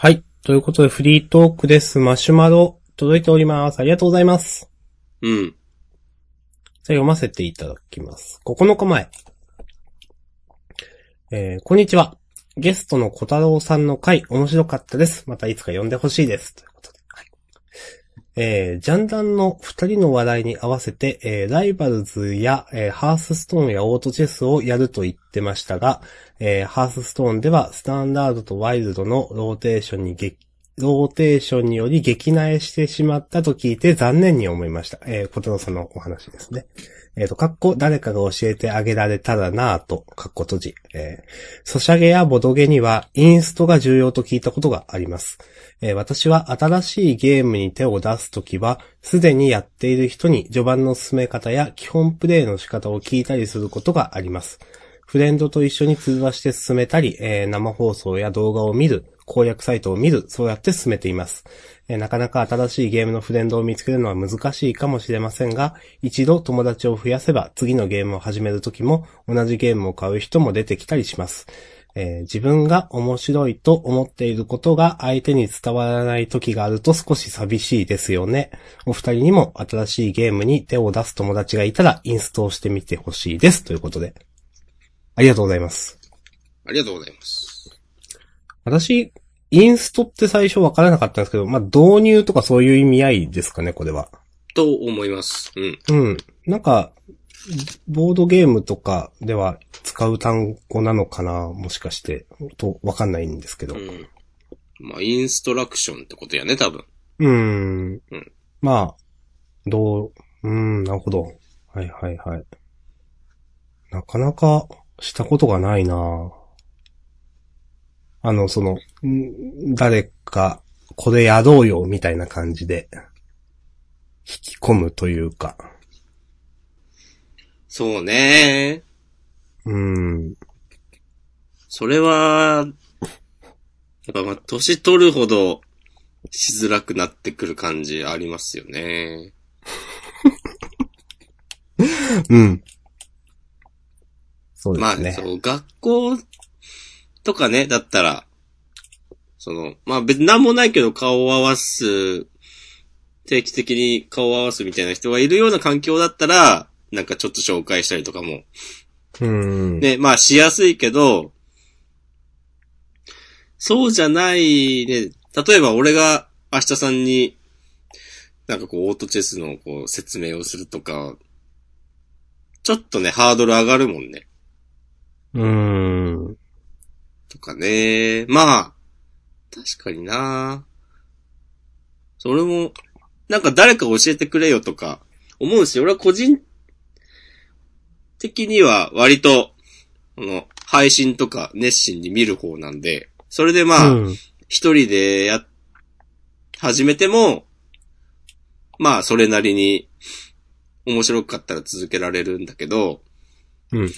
はい。ということで、フリートークです。マシュマロ、届いております。ありがとうございます。うん。じゃあ読ませていただきます。9日前。えー、こんにちは。ゲストの小太郎さんの回、面白かったです。またいつか呼んでほしいです。ということで。はい。えー、ジャンダンの二人の話題に合わせて、えー、ライバルズや、えー、ハースストーンやオートチェスをやると言ってましたが、えー、ハースストーンでは、スタンダードとワイルドのローテーションに激、ローテーションにより激萎えしてしまったと聞いて残念に思いました。えー、小太郎さんのお話ですね。えっ、と、かっこ誰かが教えてあげられたらなぁと、かっこ閉じ。えー、ソシャゲやボドゲにはインストが重要と聞いたことがあります。えー私は新しいゲームに手を出すときは、すでにやっている人に序盤の進め方や基本プレイの仕方を聞いたりすることがあります。フレンドと一緒に通話して進めたり、えー生放送や動画を見る、攻略サイトを見る、そうやって進めています。えーなかなか新しいゲームのフレンドを見つけるのは難しいかもしれませんが、一度友達を増やせば次のゲームを始めるときも同じゲームを買う人も出てきたりします。えー自分が面白いと思っていることが相手に伝わらない時があると少し寂しいですよね。お二人にも新しいゲームに手を出す友達がいたらインストをしてみてほしいです。ということで。ありがとうございます。ありがとうございます。私、インストって最初わからなかったんですけど、まあ、導入とかそういう意味合いですかね、これは。と思います。うん。うん。なんか、ボードゲームとかでは使う単語なのかなもしかして。と、わかんないんですけど。うん。まあ、インストラクションってことやね、多分。うーん。うんまあ、どう、うーん、なるほど。はいはいはい。なかなかしたことがないなあの、その、ん誰か、これやろうよ、みたいな感じで、引き込むというか。そうね。うーん。それは、やっぱまあ、年取るほどしづらくなってくる感じありますよね。うん。そうでまあ、すね。そう、学校とかね、だったら、その、まあ別になんもないけど顔を合わす、定期的に顔を合わすみたいな人がいるような環境だったら、なんかちょっと紹介したりとかも、うーん。ね、まあしやすいけど、そうじゃないね、例えば俺が明日さんに、なんかこうオートチェスのこう説明をするとか、ちょっとね、ハードル上がるもんね。うーん。とかね。まあ、確かになそれも、なんか誰か教えてくれよとか思うし、俺は個人的には割と、この、配信とか熱心に見る方なんで、それでまあ、うん。一人でや、始めても、まあ、それなりに面白かったら続けられるんだけど、うん。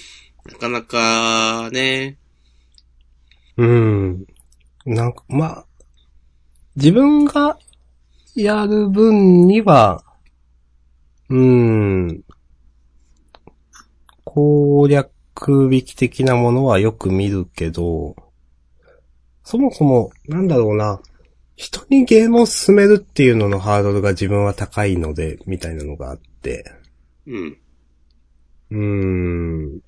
なかなかね、うん。なんか、まあ、自分がやる分には、うーん、攻略引き的なものはよく見るけど、そもそも、なんだろうな、人にゲームを進めるっていうののハードルが自分は高いので、みたいなのがあって、うん。うーん。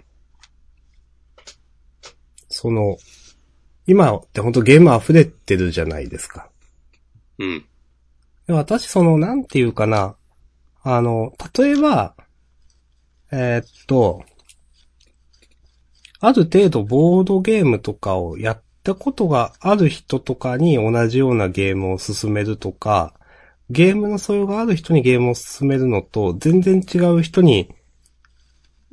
その、今って本当ゲーム溢れてるじゃないですか。うん。で私、その、なんていうかな。あの、例えば、えーっと、ある程度ボードゲームとかをやったことがある人とかに同じようなゲームを進めるとか、ゲームの素養がある人にゲームを進めるのと、全然違う人に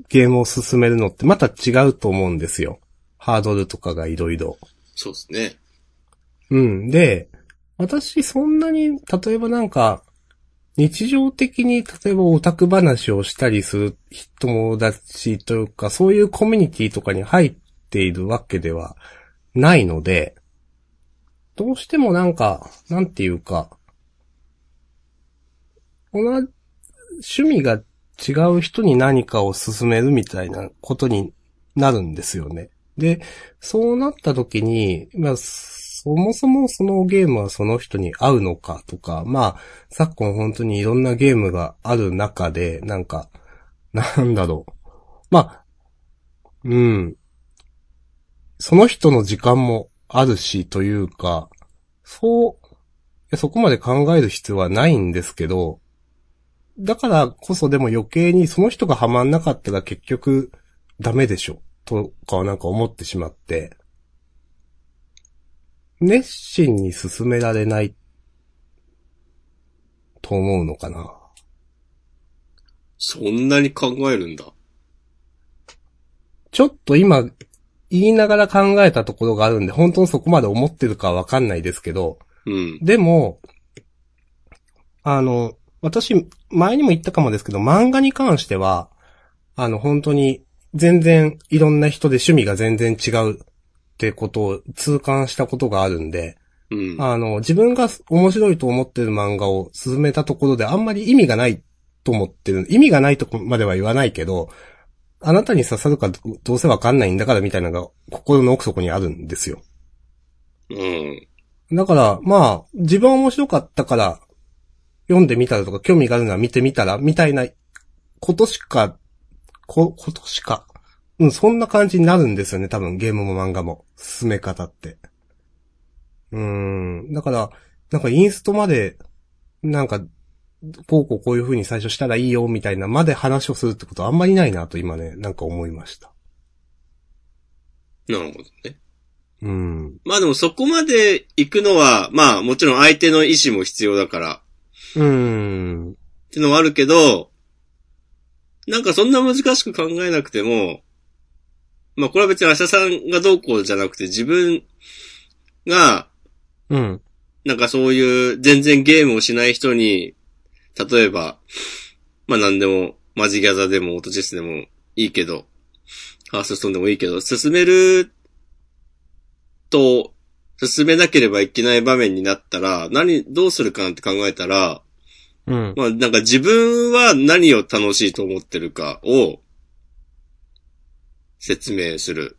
ゲームを進めるのってまた違うと思うんですよ。ハードルとかがいろいろ。そうですね。うん。で、私そんなに、例えばなんか、日常的に例えばオタク話をしたりする友達というか、そういうコミュニティとかに入っているわけではないので、どうしてもなんか、なんていうか、同じ趣味が違う人に何かを進めるみたいなことになるんですよね。で、そうなった時に、まあ、そもそもそのゲームはその人に合うのかとか、まあ、昨今本当にいろんなゲームがある中で、なんか、なんだろう。まあ、うん。その人の時間もあるし、というか、そう、そこまで考える必要はないんですけど、だからこそでも余計にその人がハマんなかったら結局ダメでしょ、とかはなんか思ってしまって、熱心に進められないと思うのかな。そんなに考えるんだ。ちょっと今、言いながら考えたところがあるんで、本当にそこまで思ってるかはわかんないですけど、うん。でも、あの、私、前にも言ったかもですけど、漫画に関しては、あの、本当に、全然、いろんな人で趣味が全然違うってことを痛感したことがあるんで、うん。あの、自分が面白いと思ってる漫画を進めたところであんまり意味がないと思ってる。意味がないとこまでは言わないけど、あなたに刺さるかどどうせわかんないんだからみたいなのが心の奥底にあるんですよ。うん。だから、まあ、自分は面白かったから、読んでみたらとか、興味があるなら見てみたら、みたいなことしか、こ、ことしか、うん、そんな感じになるんですよね、多分、ゲームも漫画も、進め方って。うーん、だから、なんかインストまで、なんか、こうこうこういう風に最初したらいいよ、みたいなまで話をするってことはあんまりないなと今ね、なんか思いました。なるほどね。うん。まあでもそこまで行くのは、まあもちろん相手の意思も必要だから、うーん。ってのはあるけど、なんかそんな難しく考えなくても、まあこれは別にアシャさんがどうこうじゃなくて自分が、うん。なんかそういう全然ゲームをしない人に、例えば、まあ何でも、マジギャザでもオートチェスでもいいけど、ハースストーンでもいいけど、進めると、進めなければいけない場面になったら、何、どうするかなって考えたら、うん。まあなんか自分は何を楽しいと思ってるかを説明する。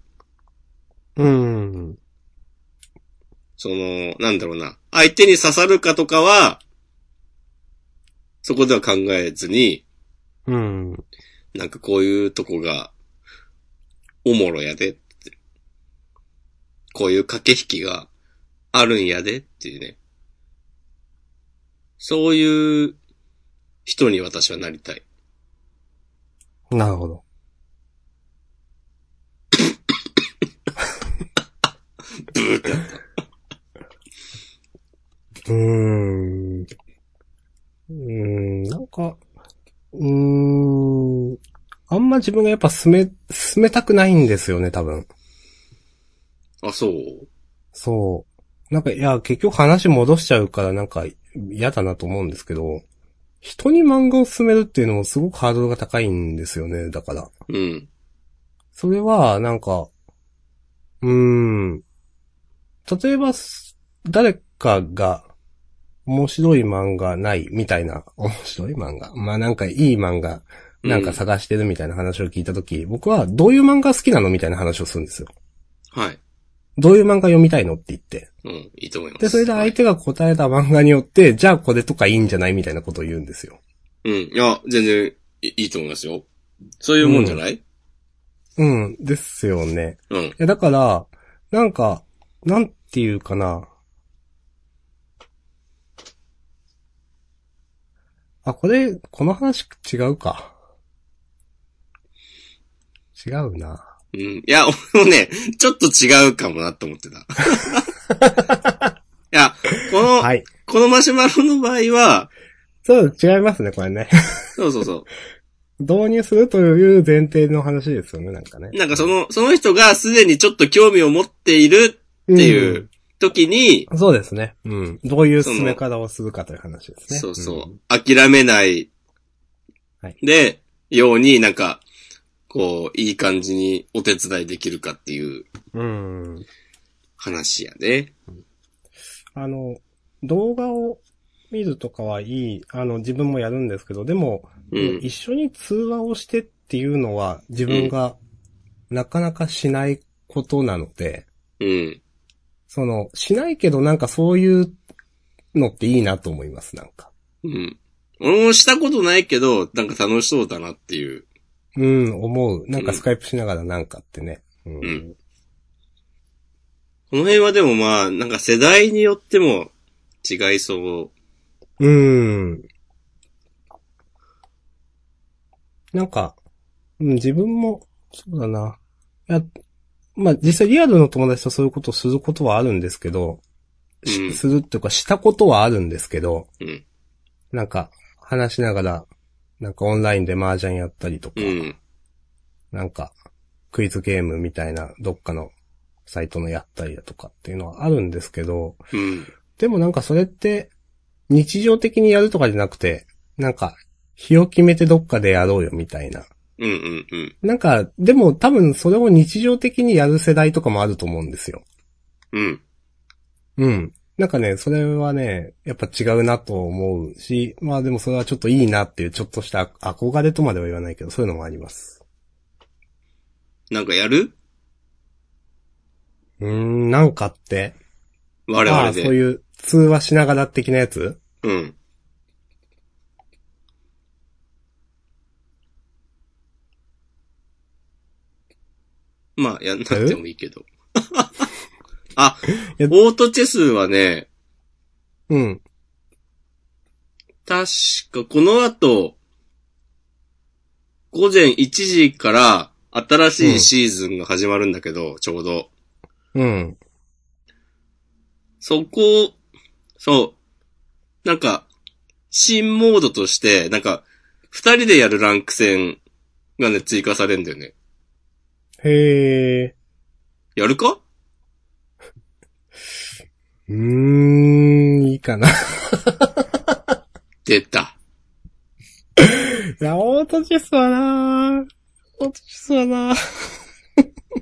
うん。その、なんだろうな。相手に刺さるかとかは、そこでは考えずに、うん。なんかこういうとこが、おもろやでって。こういう駆け引きがあるんやでっていうね。そういう人に私はなりたい。なるほど。ブーってなった。うーん。うーん、なんか、うーん、あんま自分がやっぱ進め、進めたくないんですよね、多分。あ、そう？そう。なんか、いや、結局話戻しちゃうからなんか嫌だなと思うんですけど、人に漫画を進めるっていうのもすごくハードルが高いんですよね、だから。うん。それは、なんか、うーん。例えば、す誰かが、面白い漫画ないみたいな、面白い漫画？まあなんかいい漫画、なんか探してるみたいな話を聞いたとき、僕はどういう漫画好きなのみたいな話をするんですよ。はい。どういう漫画読みたいのって言って。うん、いいと思います。で、それで相手が答えた漫画によって、じゃあこれとかいいんじゃないみたいなことを言うんですよ。うん。いや、全然いいいと思いますよ。そういうもんじゃない？うん、ですよね。うん。いや、だから、なんか、なんていうかな。あ、これ、この話違うか。違うな。うん。いや、俺もね、ちょっと違うかもなって思ってた。いや、この、はい。このマシュマロの場合は、そう、違いますね、これね。そうそうそ導入するという前提の話ですよね、なんかねう。。なんかその、その人がすでにちょっと興味を持っているっていう時に、うん。そうですね。うん。どういう進め方をするかという話ですね。そうそう、諦めない、はいで、ようになんか、こう、いい感じにお手伝いできるかっていううん。うん。話やね。あの、動画を見るとかはいい、あの、自分もやるんですけど、でも、うん。一緒に通話をしてっていうのは自分がなかなかしないことなので、うん。その、しないけどなんかそういうのっていいなと思います、なんか。うん。俺もしたことないけど、なんか楽しそうだなっていう。うん、思う。なんかスカイプしながらなんかってね。うん。うんこの辺はでもまあ、なんか世代によっても違いそう。うん。なんか、うん自分も、そうだな。いや、まあ実際リアルの友達とそういうことをすることはあるんですけど、しうんするっていうかしたことはあるんですけど、うん。なんか話しながら、なんかオンラインで麻雀やったりとか、うん。なんかクイズゲームみたいなどっかのサイトのやったりだとかっていうのはあるんですけど、うん。でもなんかそれって、日常的にやるとかじゃなくて、なんか、日を決めてどっかでやろうよみたいな。うんうんうん。なんか、でも多分それを日常的にやる世代とかもあると思うんですよ。うん。うん。なんかね、それはね、やっぱ違うなと思うし、まあでもそれはちょっといいなっていうちょっとした憧れとまでは言わないけど、そういうのもあります。なんかやる？うーん、なんかって、我々で。そういう通話しながら的なやつ？うん。まあ、やんなくてもいいけど。あ、オートチェスはね、うん。確かこの後、午前1時から新しいシーズンが始まるんだけど、ちょうど。うん。そこ、そう。なんか、新モードとして、なんか、二人でやるランク戦がね、追加されるんだよね。へえ。やるか？うーん、いいかな。出た。いや、オートチェスはなオートチェスはな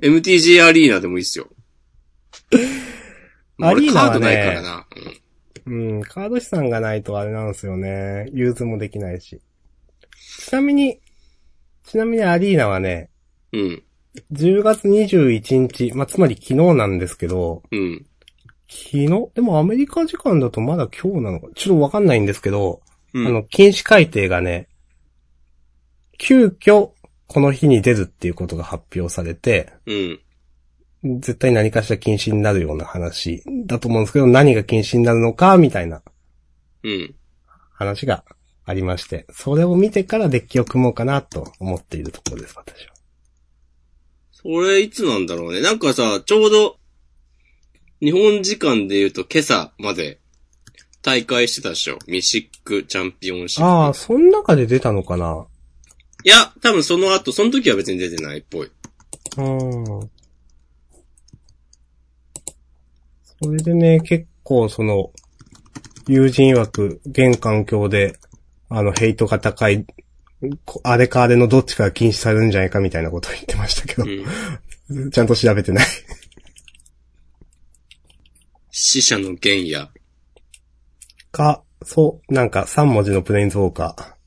MTG アリーナでもいいっすよ。アリーナはね俺カードないからな。うん、カード資産がないとあれなんですよね。融通もできないし。ちなみに、ちなみにアリーナはね、うん。うん。10月21日、まあ、つまり昨日なんですけど、うん。昨日？でもアメリカ時間だとまだ今日なのか、ちょっとわかんないんですけど、うん。あの、禁止改定がね、急遽、この日に出るっていうことが発表されて、うん。絶対何かしら禁止になるような話だと思うんですけど、何が禁止になるのか、みたいなうん。話がありまして、それを見てからデッキを組もうかなと思っているところです、私は。それいつなんだろうね。なんかさ、ちょうど、日本時間で言うと今朝まで大会してたでしょ。ミシックチャンピオンシップ。ああ、その中で出たのかな？いや、多分その後、その時は別に出てないっぽい。うん。それでね、結構その、友人曰く、現環境で、あの、ヘイトが高い、こあれかあれのどっちかが禁止されるんじゃないかみたいなことを言ってましたけど、うん。ちゃんと調べてない。死者の原野。か、そう、なんか3文字のプレインズウォーカー。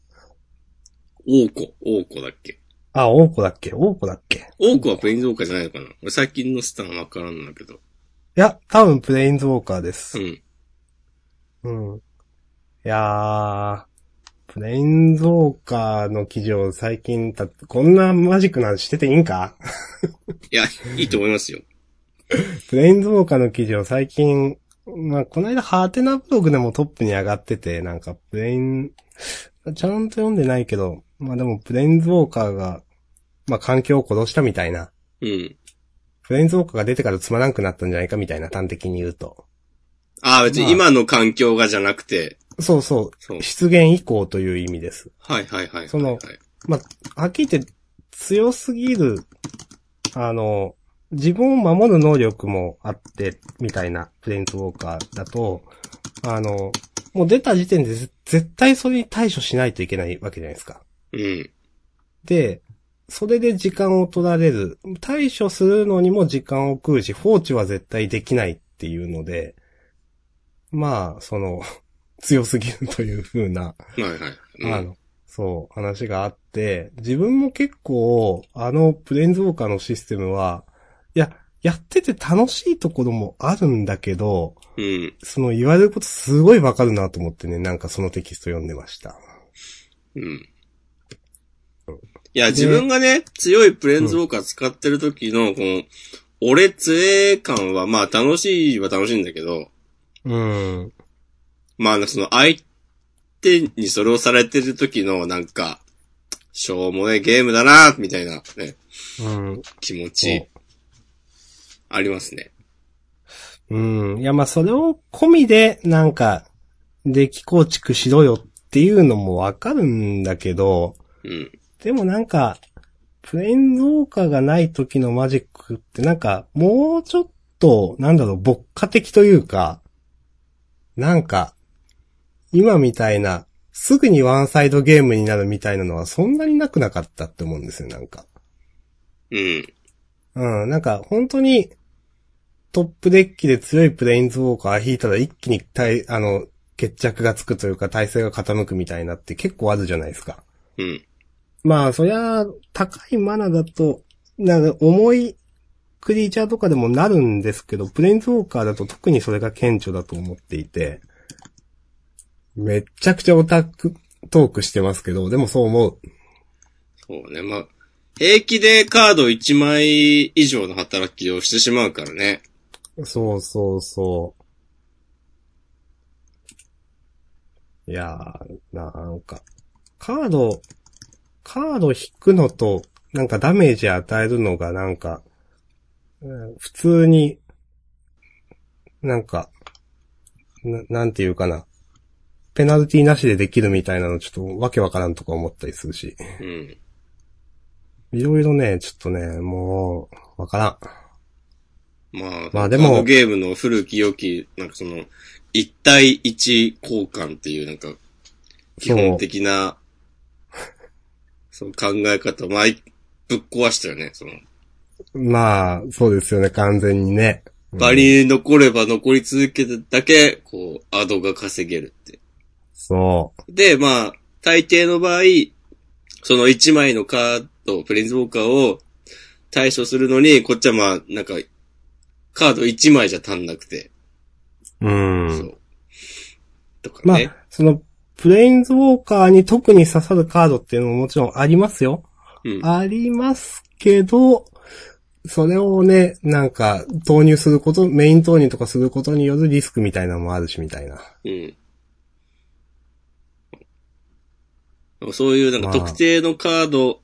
王子。王子だっけ？あ、王子だっけ？王子だっけ？王子はプレインズウォーカーじゃないのかな？俺最近のスターわからんだけど。いや、多分プレインズウォーカーですう。ん。うん。いやー、プレインズウォーカーの記事を最近た、こんなマジックなんしてていいんか？いや、いいと思いますよ。プレインズウォーカーの記事を最近、まあ、この間ハーテナブログでもトップに上がってて、なんかプレイン、ちゃんと読んでないけど、まあでもプレインズウォーカーが、まあ環境を殺したみたいな。うん。プレインズウォーカーが出てからつまらんくなったんじゃないかみたいな端的に言うと。ああ、別に今の環境がじゃなくて、そうそう。そう。出現以降という意味です。はいはいはいはい。そのはいまあ、はっきり言って強すぎる、あの、自分を守る能力もあって、みたいなプレインズウォーカーだと、あの、もう出た時点でぜ絶対それに対処しないといけないわけじゃないですか。うん。で、それで時間を取られる。対処するのにも時間を食うし、放置は絶対できないっていうので、まあ、その、強すぎるという風な、はいはい。うんあの、そう、話があって、自分も結構、あの、プレインズウォーカーのシステムは、いや、やってて楽しいところもあるんだけど、うん。その言われることすごいわかるなと思ってね、なんかそのテキスト読んでました。うん。いや、自分がね、強いプレーンズウォーカー使ってる時の、この、俺強え感は、まあ楽しいは楽しいんだけど、うん。まあその相手にそれをされてる時のなんか、しょうもねえゲームだな、みたいなね、うん。気持ち、ありますね。うん。いや、まあ、それを込みで、なんか、デッキ構築しろよっていうのもわかるんだけど、うん。でもなんか、プレインズウォーカーがない時のマジックってなんか、もうちょっと、なんだろう、牧歌的というか、なんか、今みたいな、すぐにワンサイドゲームになるみたいなのはそんなになくなかったって思うんですよ、なんか。うん。うん、なんか本当にトップデッキで強いプレインズウォーカー引いたら一気に体、あの、決着がつくというか体勢が傾くみたいなって結構あるじゃないですか。うん。まあ、そりゃ、高いマナだと、なんか重いクリーチャーとかでもなるんですけど、プレインズウォーカーだと特にそれが顕著だと思っていて、めっちゃくちゃオタクトークしてますけど、でもそう思う。そうね、まあ、平気でカード1枚以上の働きをしてしまうからね。そうそうそう。いやー、なんか、カード、カード引くのと、なんかダメージ与えるのがなんか、うん普通に、なんか、ななんていうかな。ペナルティなしでできるみたいなのちょっとわけわからんとか思ったりするし。うん。いろいろね、ちょっとね、もう、わからん。まあ、まあでも。カードゲームの古き良き、なんかその、1対1交換っていうなんか、基本的な、そう考え方、まあ、いぶっ壊したよね、その、まあ、そうですよね、完全にね。うん。場に残れば残り続けただけ、こう、アドが稼げるって。そで、まあ、大抵の場合、その1枚のカード、プレインズウォーカーを対処するのに、こっちはまあ、なんか、カード1枚じゃ足んなくて、う。うん。そう。とかまあね。、その、プレインズウォーカーに特に刺さるカードっていうのももちろんありますよ。うん。ありますけど、それをね、なんか、投入すること、メイン投入とかすることによるリスクみたいなのもあるし、みたいな。うん。そういうなんかまあ特定のカード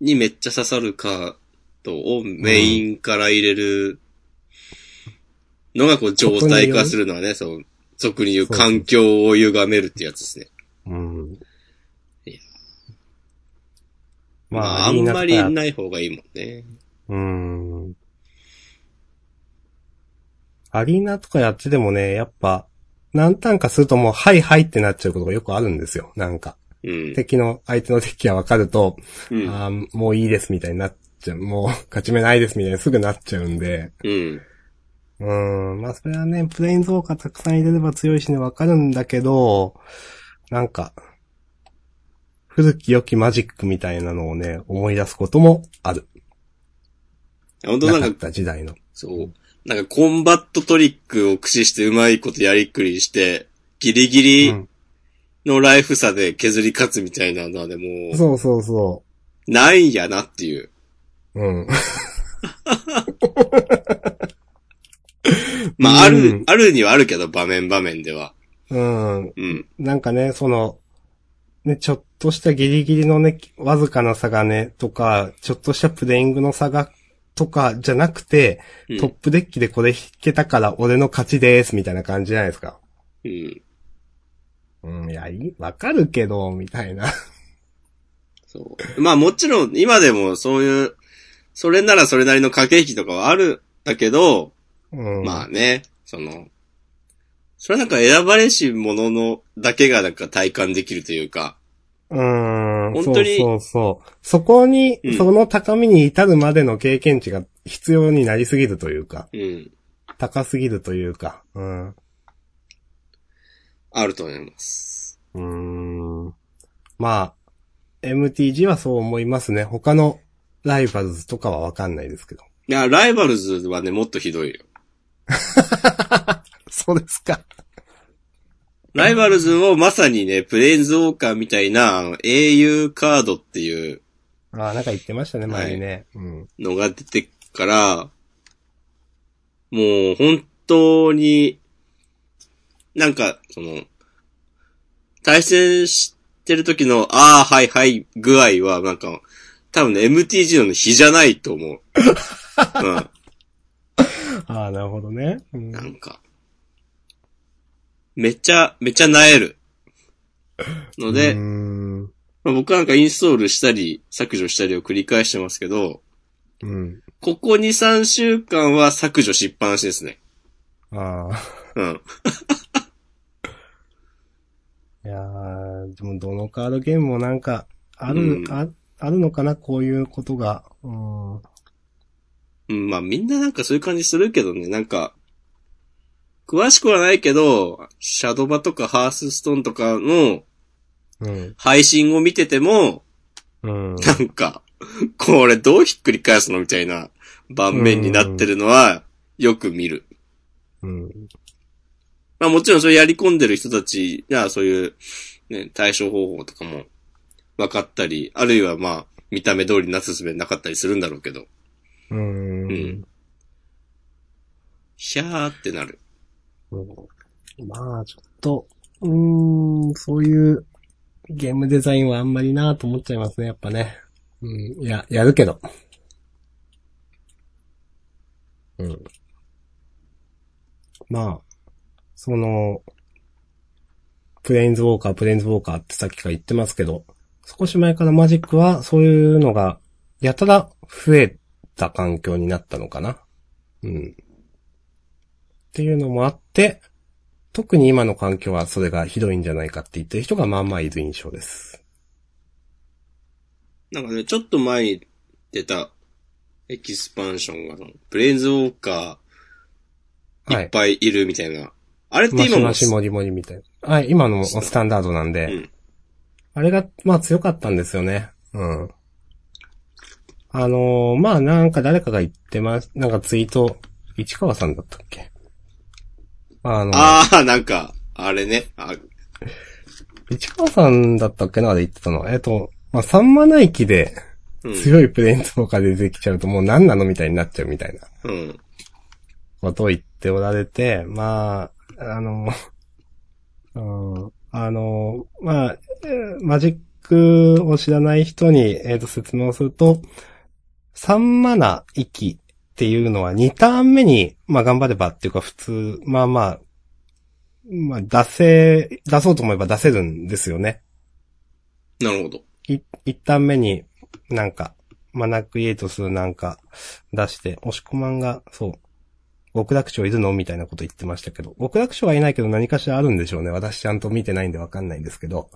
にめっちゃ刺さるカードをメインから入れるのがこう状態化するのはね、そう、俗に言う環境を歪めるってやつですね。うん。まあ、まあ、あんまりない方がいいもんね。うん。アリーナとかやっててもね、やっぱ、何ターンかするともう、はいはいってなっちゃうことがよくあるんですよ。なんか。うん。敵の、相手の敵がわかると、うん。あーもういいですみたいになっちゃう。もう、勝ち目ないですみたいにすぐなっちゃうんで。うん。うーん。まあ、それはね、プレインズウォーカーたくさん入れれば強いしね、わかるんだけど、なんか、古き良きマジックみたいなのをね、思い出すこともある。本当なかっなんか、た時代の。そう。なんかコンバットトリックを駆使してうまいことやりくりして、ギリギリうんのライフ差で削り勝つみたいなのはでも、そうそうそないんやなっていう。う。うん。まあ、あうるん、あるにはあるけど、場面場面では。うん。うん。なんかね、その、ね、ちょっとしたギリギリのね、わずかな差がね、とか、ちょっとしたプレイングの差が、とか、じゃなくて、うんトップデッキでこれ引けたから俺の勝ちです、みたいな感じじゃないですか。うん。うん、いや、いい、わかるけど、みたいな。そう。まあもちろん、今でもそういう、それならそれなりの駆け引きとかはある、だけど、うん。まあね、その、それはなんか選ばれし者のだけがなんか体感できるというか、うーん。本当にそうそうそう。そこに、うんその高みに至るまでの経験値が必要になりすぎるというか、うん、高すぎるというか、うん。うあると思います。ーん。まあ、MTG はそう思いますね。他のライバルズとかはわかんないですけど。いや、ライバルズはね、もっとひどいよ。そうですか。ライバルズもまさにね、プレインズウォーカーみたいな、あの、英雄カードっていうああ、なんか言ってましたね、前にね。うん。のが出てから、もう本当に、なんか、その、対戦してる時の、ああ、はいはい具合は、なんか、多分ね、MTG の比じゃないと思う。うん。ああ、なるほどね。うんなんか、めっちゃ、めっちゃ萎える。ので。まあ、僕はなんかインストールしたり、削除したりを繰り返してますけど、うん。ここ2、3週間は削除しっぱなしですね。ああ。うん。いやー、でもどのカードゲームもなんか、ある、うんあ、あるのかな、こういうことが。うん。うん、まあみんななんかそういう感じするけどね、なんか、詳しくはないけど、シャドバとかハースストーンとかのうん。配信を見てても、うん。なんか、これどうひっくり返すのみたいな盤面になってるのは、よく見る。うん。まあもちろんそれやり込んでる人たちが、そういう、ね、対処方法とかも分かったり、あるいはまあ、見た目通りなすすべなかったりするんだろうけど、うん。うんひゃーってなる。うんまあ、ちょっと、うーん、そういうゲームデザインはあんまりなと思っちゃいますね、やっぱね。うん、いや、やるけど。うん。まあ、その、プレインズウォーカー、プレインズウォーカーってさっきから言ってますけど、少し前からマジックはそういうのが、やたら増えた環境になったのかな？うん。っていうのもあって、特に今の環境はそれがひどいんじゃないかって言ってる人がまあまあいる印象です。なんかね、ちょっと前に出たエキスパンションが、ブレインズウォーカーいっぱいいるみたいな。あれってマ今もシマシモリモリみたいな。はい、今のもスタンダードなんで、うんあれが、まあ強かったんですよね。うん。あのーまあなんか誰かが言ってます、なんかツイート、市川さんだったっけ？あの、ああ、なんか、あれね。あ市川さんだったっけな？あれ言ってたの。えっと、まあ3マナ駅でうん。強いプレインズとかで出てきちゃうともう何なのみたいになっちゃうみたいな。うん。ことを言っておられて、まあ、あの、う ん、あの、まあ、えーマジックを知らない人に、えっ、と、説明をすると、3マナ息っていうのは2ターン目に、まあ頑張ればっていうか普通、まあまあ、まあ出せ、出そうと思えば出せるんですよね。なるほど。い一旦目になんか、マナクリエイトするなんか出して、押し込まんが、そう、極楽鳥いるの？みたいなこと言ってましたけど、極楽鳥はいないけど何かしらあるんでしょうね。私ちゃんと見てないんでわかんないんですけど、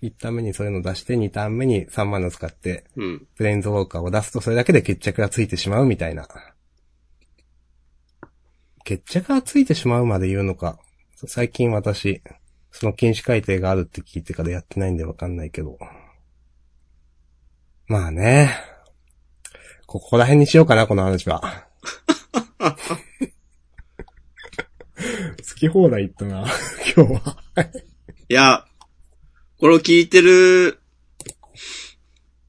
一旦目にそういうの出して、二ターン目に3マナ使って、うん。プレインズウォーカーを出すとそれだけで決着がついてしまうみたいな。決着がついてしまうまで言うのか。最近私、その禁止改定があるって聞いてからやってないんでわかんないけど。まあね。ここら辺にしようかな、この話は。好き放題言ったな、今日は。いや、これを聞いてる、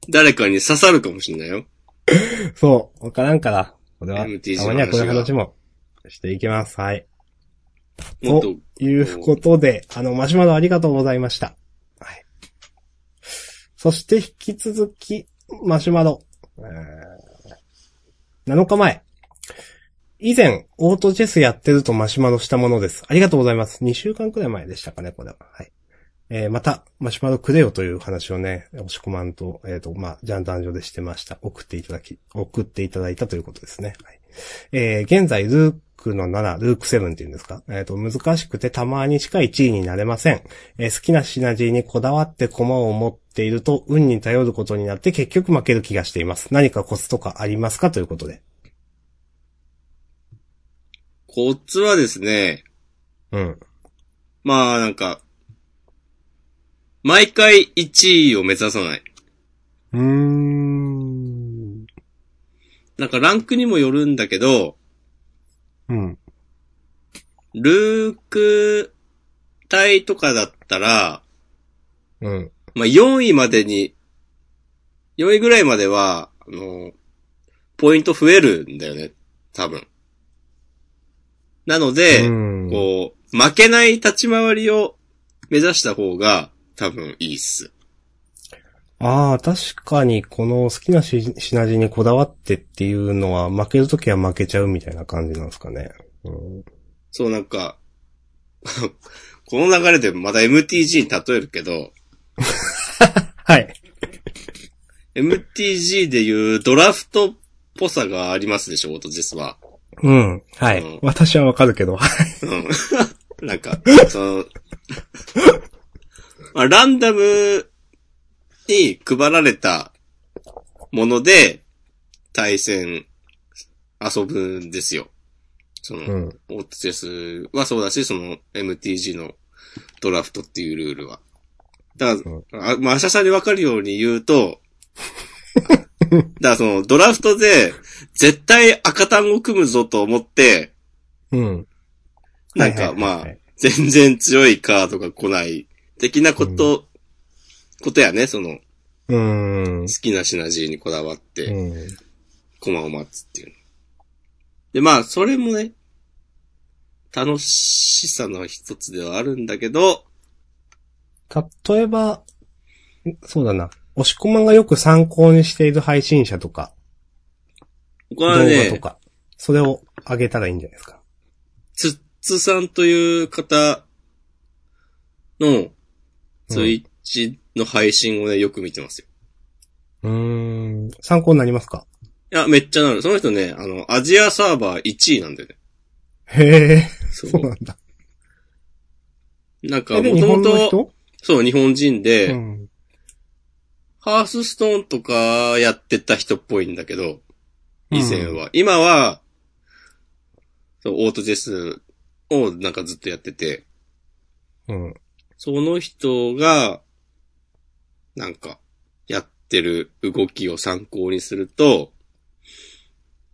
誰かに刺さるかもしれないよ。そう、わからんから。これは、たまにはこういう話もしていきます。はい。もっと、ということで、あの、マシュマロありがとうございました。はい。そして引き続き、マシュマロ。えー、7日前。以前、オートチェスやってるとマシュマロしたものです。ありがとうございます。2週間くらい前でしたかね、これは。はい。えー、また、マシュマロくれよという話をね、押し込まんと、えっ、と、まあ、ジャンダン上でしてました。送っていただき、送っていただいたということですね。はい。えー、現在、ルークの7、ルーク7っていうんですか？えっ、と、難しくてたまにしか1位になれません。えー好きなシナジーにこだわって駒を持っていると、運に頼ることになって結局負ける気がしています。何かコツとかありますか？ということで。コツはですね、うん。まあなんか、毎回1位を目指さない。うーん。なんかランクにもよるんだけど、うん。ルーク隊とかだったら、うん。まあ、4位までに、4位ぐらいまでは、あの、ポイント増えるんだよね。多分。なので、うんこう、負けない立ち回りを目指した方が多分いいっす。ああ、確かにこの好きなし品地にこだわってっていうのは負けるときは負けちゃうみたいな感じなんですかね。うん、そうなんか、この流れでまだ MTG に例えるけど、はい。MTG でいうドラフトっぽさがありますでしょ、オートジェスは。うん。はい。うん私はわかるけど。うん。なんか、その、まあ、ランダムに配られたもので対戦遊ぶんですよ。その、うん。オートチェスはそうだし、その MTG のドラフトっていうルールは。だから、あまあ、アシャさんにわかるように言うと、だからそのドラフトで絶対赤単語組むぞと思って、うん。なんか、まあ、全然強いカードが来ない、的なこと、ことやね、その、うーん。好きなシナジーにこだわって、うん。コマを待つっていうの。で、まあ、それもね、楽しさの一つではあるんだけど、例えば、そうだな。押し込まんがよく参考にしている配信者とか、動これはね、画とか、それを上げたらいいんじゃないですか。つっつさんという方の、ツイッチの配信をね、よく見てますよ。うーん。参考になりますか？いや、めっちゃなる。その人ね、あの、アジアサーバー1位なんだよね。へえ、そうそうなんだ。なんか、もともと、人？そう、日本人で、うん。ハースストーンとかやってた人っぽいんだけど、以前は。今は、そう、オートジェスをなんかずっとやってて、うん。その人が、なんか、やってる動きを参考にすると、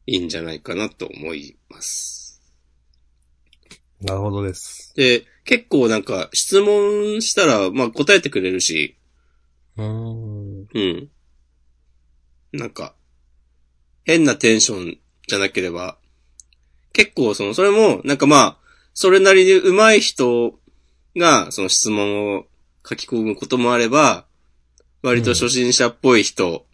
いいんじゃないかなと思います。なるほどです。で、結構なんか質問したら、まあ答えてくれるし、うーん。うん。なんか、変なテンションじゃなければ、結構その、それも、なんかまあ、それなりに上手い人が、その質問を書き込むこともあれば、割と初心者っぽい人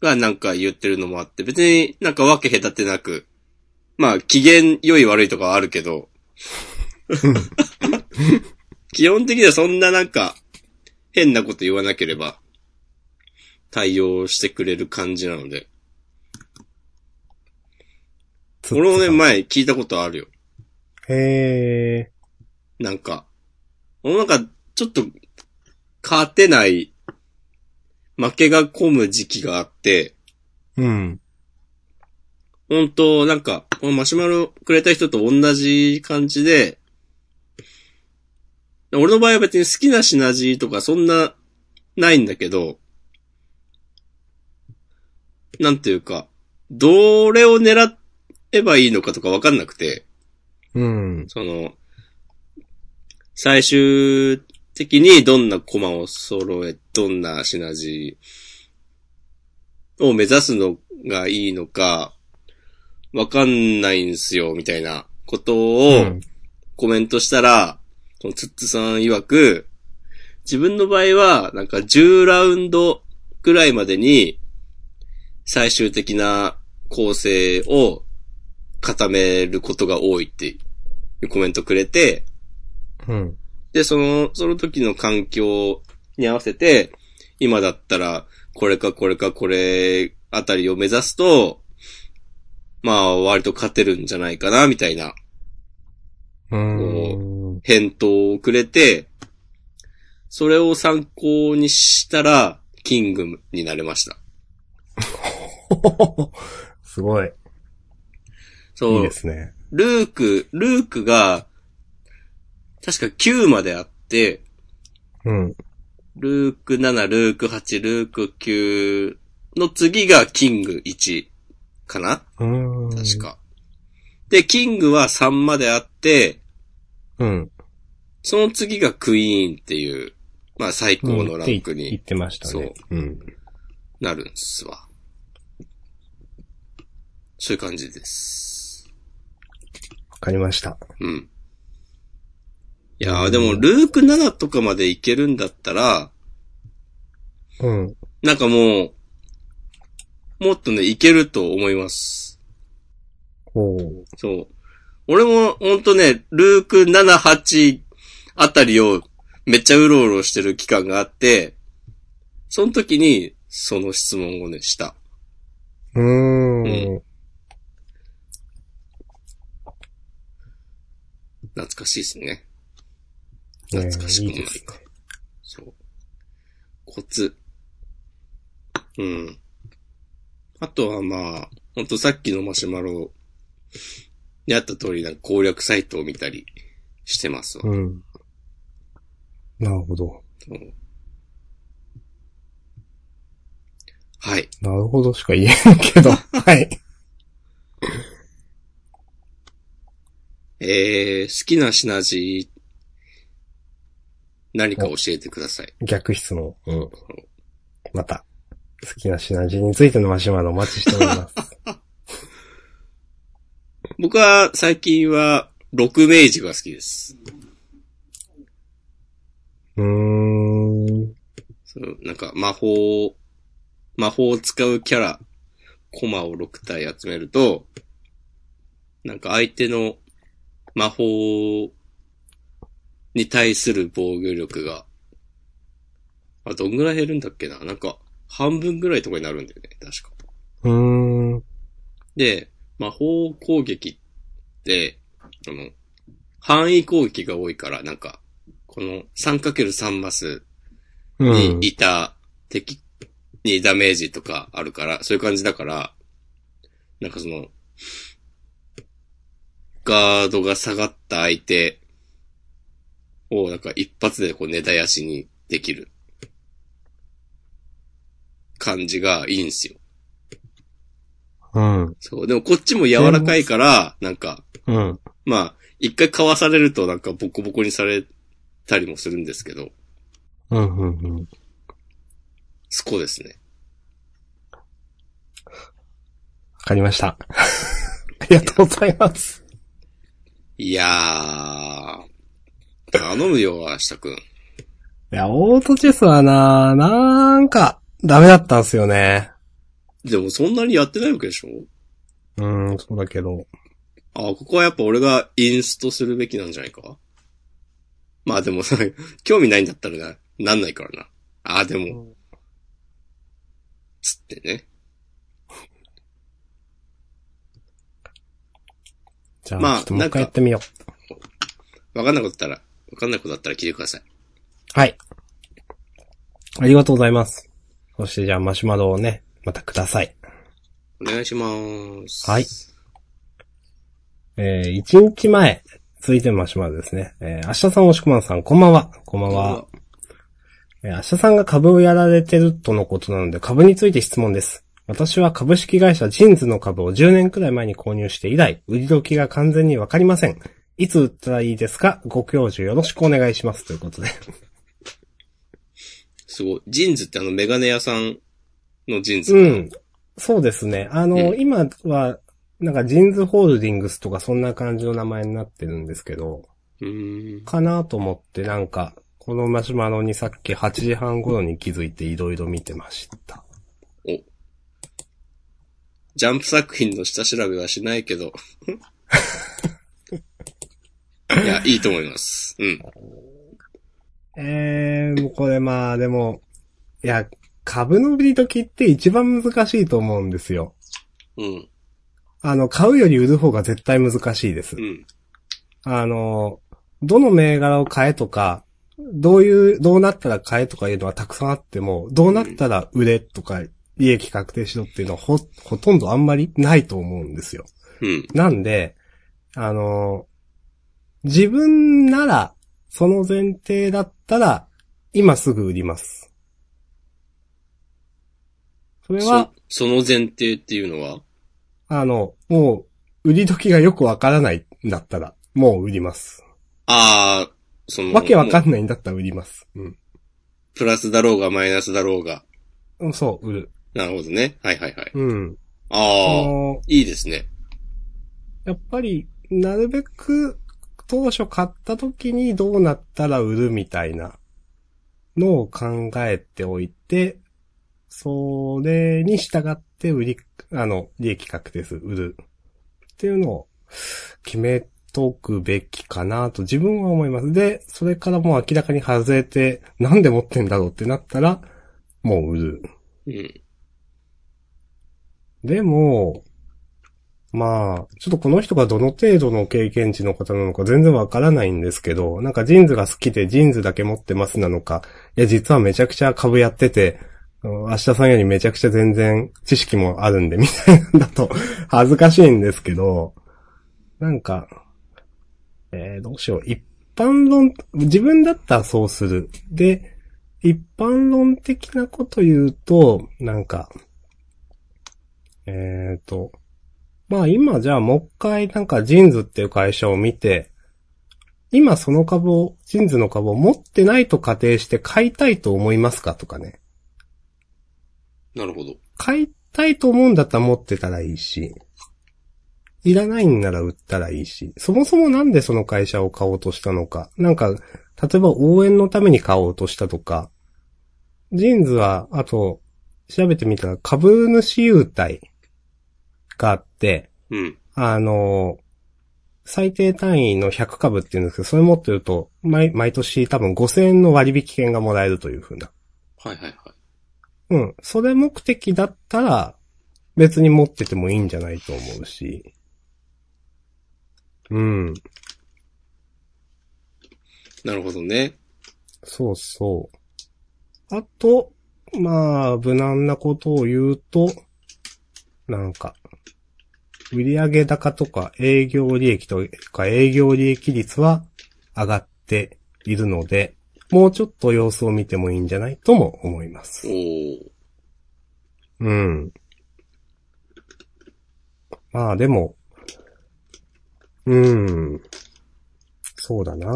がなんか言ってるのもあって、別になんか分け隔てなく、まあ、機嫌良い悪いとかはあるけど、基本的にはそんななんか、変なこと言わなければ、対応してくれる感じなので。つ俺もね、前聞いたことあるよ。へえ。なんか、俺なんか、ちょっと、勝てない、負けが込む時期があって、うん。本当なんか、このマシュマロくれた人と同じ感じで、俺の場合は別に好きなシナジーとかそんな、ないんだけど、なんていうか、どれを狙えばいいのかとかわかんなくて、うん。その、最終的にどんなコマを揃え、どんなシナジーを目指すのがいいのか、わかんないんすよ、みたいなことをうんコメントしたら、そのツッツさん曰く、自分の場合は、なんか10ラウンドくらいまでに、最終的な構成を固めることが多いっていうコメントくれて、うん。で、その、その時の環境に合わせて、今だったら、これかこれかこれあたりを目指すと、まあ、割と勝てるんじゃないかな、みたいなうーん。返答をくれて、それを参考にしたら、キングになれました。すごい。そう。いいですね。ルーク、ルークが、確か9まであって、うん。ルーク7、ルーク8、ルーク9の次がキング1かな？うーん。確。か。で、キングは3まであって、うん。その次がクイーンっていう、まあ最高のランクうんってましたね。うん。なるんすわ。そういう感じです。わかりました。うん。いやーでも、ルーク7とかまでいけるんだったら、うん。なんかもう、もっとね、いけると思います。おーそう。俺も、ほんとね、ルーク7、8あたりをめっちゃうろうろしてる期間があって、その時に、その質問をね、した。うーん。懐かしいですね。ね懐かしくもないか。そう。コツ。うん。あとはまあ、ほんとさっきのマシュマロにあった通りなんか攻略サイトを見たりしてますわ。うん。なるほど。そうはい。なるほどしか言えんけど。はい。えー、好きな品地、何か教えてください。逆質問。うん。また、好きな品地についてのマシュマロお待ちしております。僕は最近は、六明治が好きです。うーん。そう、なんか魔法、魔法を使うキャラ、コマを6体集めると、なんか相手の魔法に対する防御力が、あ、どんぐらい減るんだっけな？なんか、半分ぐらいとかになるんだよね、確か。うーん。で、魔法攻撃って、あの、範囲攻撃が多いから、なんか、この 3×3 マスうんに。いた敵にダメージとかあるから、そういう感じだから、なんかその、ガードが下がった相手を、なんか一発でこう根絶やしにできる感じがいいんすよ。うん。そう。でもこっちも柔らかいから、なんか、うん。まあ、一回かわされるとなんかボコボコにされたりもするんですけど、うん。うん。うん。そこですね。わかりました。ありがとうございます。いやー、頼むよ、明日くん。いや、オートチェスはな、なんか、ダメだったんすよね。でもそんなにやってないわけでしょ？うん、そうだけど。あここはやっぱ俺がインストするべきなんじゃないか？まあでもさ、興味ないんだったらな、なんないからな。ああ、でも、つってね。じゃあ、まあちょっともう一回やってみよう。わかんなかったら、わかんないことだったら聞いてください。はい。ありがとうございます。そしてじゃあマシュマロをね、またください。お願いします。はい。えー、一日前、続いてのマシュマロですね。えー、明日さん、おしくまんさん、こんばんは。こんばんは。えー、明日さんが株をやられてるとのことなので、株について質問です。私は株式会社ジンズの株を10年くらい前に購入して以来、売り時が完全にわかりません。いつ売ったらいいですか？ご教授よろしくお願いします。ということで。すごい。ジンズってあのメガネ屋さんのジンズかな？うん。そうですね。あの、うん今は、なんかジンズホールディングスとかそんな感じの名前になってるんですけど、うーん。かなと思ってなんか、このマシュマロにさっき8時半頃に気づいていろいろ見てました。ジャンプ作品の下調べはしないけど。いや、いいと思います。うん。えー、これまあでも、いや、株の売り時って一番難しいと思うんですよ。うん。あの、買うより売る方が絶対難しいですう。ん。あの、どの銘柄を買えとか、どういう、どうなったら買えとかいうのはたくさんあっても、どうなったら売れとか、利益確定しろっていうのはほ、ほとんどあんまりないと思うんですよ。うん。なんで、あの、自分なら、その前提だったら、今すぐ売ります。それは、そ、その前提っていうのは？あの、もう、売り時がよくわからないんだったら、もう売ります。ああ、その、わけわかもんないんだったら売ります。うんうプラスだろうがマイナスだろうが。うん。そう、売る。なるほどね。はいはいはい。うん。ああいいですね。やっぱり、なるべく、当初買った時にどうなったら売るみたいなのを考えておいて、それに従って売り、あの、利益確定数売るっていうのを決めとくべきかなと自分は思います。で、それからもう明らかに外れて、なんで持ってんだろうってなったら、もう売る。うん。でも、まあ、ちょっとこの人がどの程度の経験値の方なのか全然わからないんですけど、なんか JINSが好きで JINSだけ持ってますなのか、いや実はめちゃくちゃ株やってて、明日さんよりめちゃくちゃ全然知識もあるんでみたいなんだと恥ずかしいんですけど、なんか、えー、どうしよう。一般論、自分だったらそうする。で、一般論的なこと言うと、なんか、えーと、まあ今じゃあもう一回なんか JINSっていう会社を見て、今その株を、 JINSの株を持ってないと仮定して買いたいと思いますかとかね。なるほど。買いたいと思うんだったら持ってたらいいし、いらないんなら売ったらいいし、そもそもなんでその会社を買おうとしたのか、なんか、例えば応援のために買おうとしたとか、ジーンズは、あと、調べてみたら株主優待があって、うん。あの、最低単位の100株っていうんですけど、それ持ってると、毎、毎年多分5000円の割引券がもらえるという風な。はいはいはい。うん。それ目的だったら、別に持っててもいいんじゃないと思うし。うん。なるほどね。そうそう。あと、まあ、無難なことを言うと、なんか、売上高とか営業利益とか営業利益率は上がっているので、もうちょっと様子を見てもいいんじゃないとも思います。うん。まあでも、うん。そうだな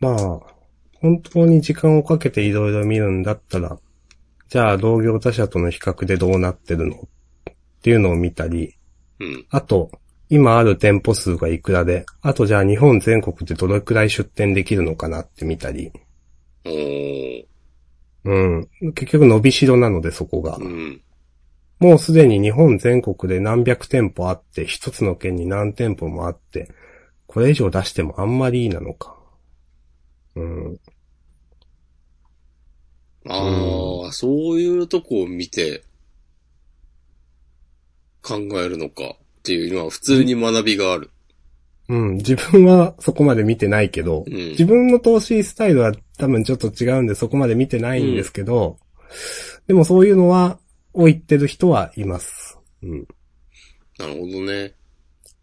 まあ、本当に時間をかけていろいろ見るんだったら、じゃあ同業他社との比較でどうなってるの？っていうのを見たり、うん。あと、今ある店舗数がいくらで、あとじゃあ日本全国でどれくらい出店できるのかなって見たり。うん。結局伸びしろなのでそこが。うん。もうすでに日本全国で何百店舗あって、一つの県に何店舗もあって、これ以上出してもあんまりいいなのか。うん。ああ、そういうとこを見て、考えるのかっていうのは普通に学びがある。うん。自分はそこまで見てないけど、うん。自分の投資スタイルは多分ちょっと違うんでそこまで見てないんですけど、でもそういうのは、を言ってる人はいます。うん。なるほどね。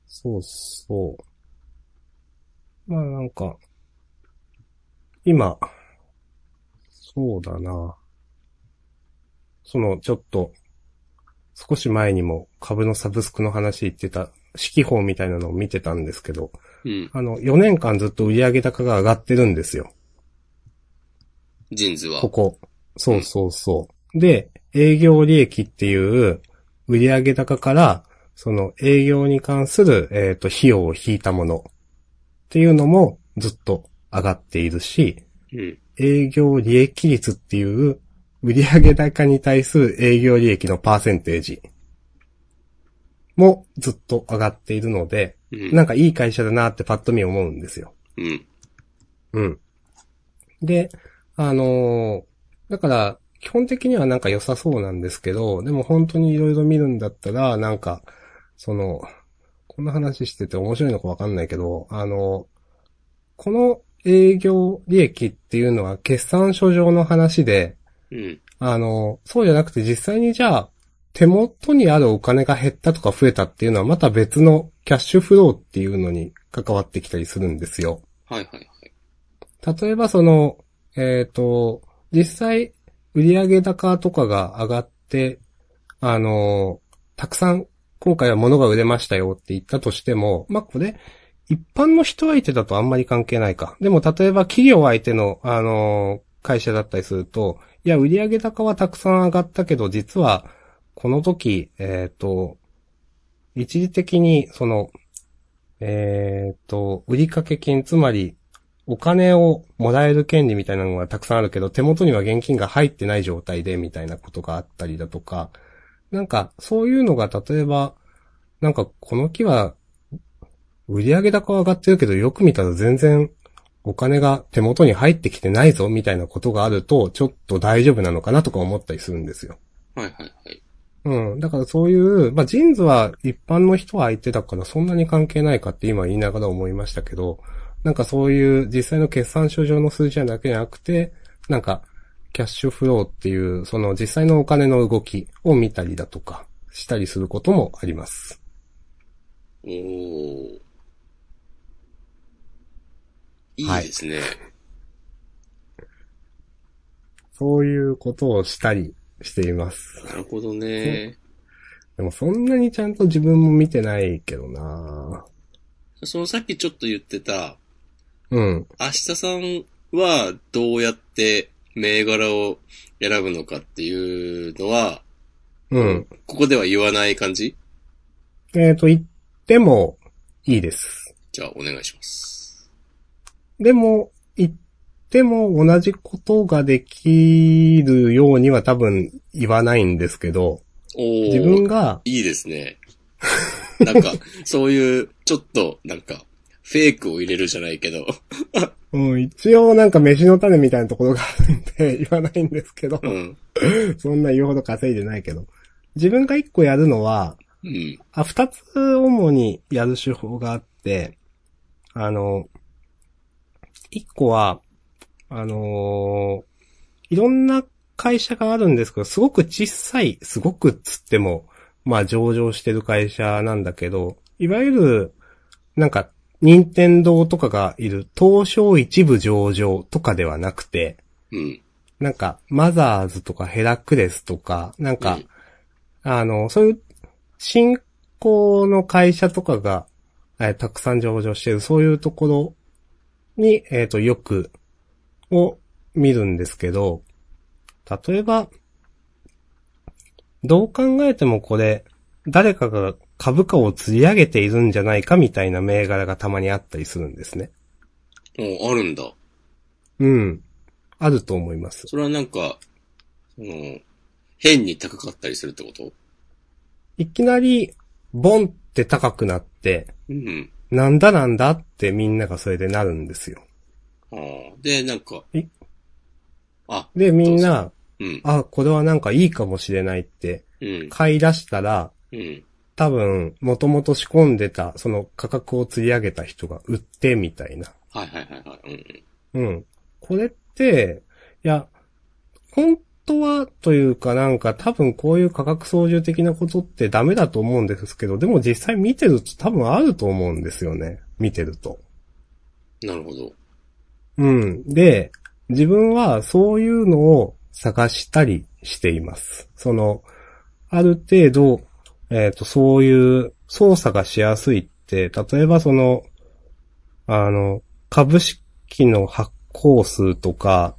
そうそう。まあなんか、今、そうだな。その、ちょっと、少し前にも株のサブスクの話言ってた、指揮法みたいなのを見てたんですけど、うん。あの、4年間ずっと売上高が上がってるんですよ。ジーンズはこ。こ。そうそうそう。で、営業利益っていう売上高から、その営業に関する、えっ、と、費用を引いたものっていうのもずっと上がっているし、うん。営業利益率っていう売上高に対する営業利益のパーセンテージもずっと上がっているので、うん。なんかいい会社だなってパッと見思うんですよ。うん。うん。で、あのーだから、基本的にはなんか良さそうなんですけど、でも本当にいろいろ見るんだったら、なんか、その、こんな話してて面白いのかわかんないけど、あの、この営業利益っていうのは決算書上の話で、うん。あの、そうじゃなくて実際にじゃあ、手元にあるお金が減ったとか増えたっていうのはまた別のキャッシュフローっていうのに関わってきたりするんですよ。はいはいはい。例えばその、えっ、と、実際、売上高とかが上がって、あの、たくさん今回は物が売れましたよって言ったとしても、まあ、これ、一般の人相手だとあんまり関係ないか。でも例えば企業相手の、あの会社だったりすると、いや、売上高はたくさん上がったけど、実は、この時、えっ、と、一時的に、その、えっ、と、売掛金、つまり、お金をもらえる権利みたいなのがたくさんあるけど、手元には現金が入ってない状態で、みたいなことがあったりだとか、なんか、そういうのが例えば、なんか、この木は、売上高は上がってるけど、よく見たら全然、お金が手元に入ってきてないぞ、みたいなことがあると、ちょっと大丈夫なのかなとか思ったりするんですよ。はいはいはい。うん。だからそういう、まあ、ジーンズは一般の人は相手だからそんなに関係ないかって今言いながら思いましたけど、なんかそういう実際の決算書上の数字だけじゃなくて、なんか、キャッシュフローっていう、その実際のお金の動きを見たりだとか、したりすることもあります。おー。いいですね。そういうことをしたりしています。なるほどね。でもそんなにちゃんと自分も見てないけどなそのさっきちょっと言ってた、うん。明日さんはどうやって銘柄を選ぶのかっていうのは、うん。ここでは言わない感じ？えっ、と、言ってもいいです。じゃあお願いします。でも、言っても同じことができるようには多分言わないんですけど。自分が、いいですね。なんか、そういう、ちょっと、なんか、フェイクを入れるじゃないけど。うん、一応なんか飯の種みたいなところがあるんで言わないんですけど、うん。そんな言うほど稼いでないけど。自分が一個やるのは、うん。あ、二つ主にやる手法があって、あの、一個は、あのーいろんな会社があるんですけど、すごく小さい、すごくっつっても、まあ上場してる会社なんだけど、いわゆる、なんか、任天堂とかがいる東証一部上場とかではなくて、うん。なんか、マザーズとかヘラクレスとか、なんか、あの、そういう、新興の会社とかが、えーたくさん上場してる、そういうところに、えっ、と、よく、を見るんですけど、例えば、どう考えてもこれ、誰かが株価を釣り上げているんじゃないかみたいな銘柄がたまにあったりするんですね。おあるんだ。うん。あると思います。それはなんか、その、変に高かったりするってこと？いきなり、ボンって高くなって、うん。なんだなんだってみんながそれでなるんですよ。ああ。で、なんかえ、あ、で、みんな、うん。あ、これはなんかいいかもしれないってうん。買い出したら、うん。多分、もともと仕込んでた、その価格を釣り上げた人が売ってみたいな。はいはいはいはい。うん。うん。これって、いや、本当はというかなんか多分こういう価格操縦的なことってダメだと思うんですけど、でも実際見てると多分あると思うんですよね。見てると。なるほど。うん。で、自分はそういうのを探したりしています。その、ある程度、えっ、と、そういう操作がしやすいって、例えばその、あの、株式の発行数とか、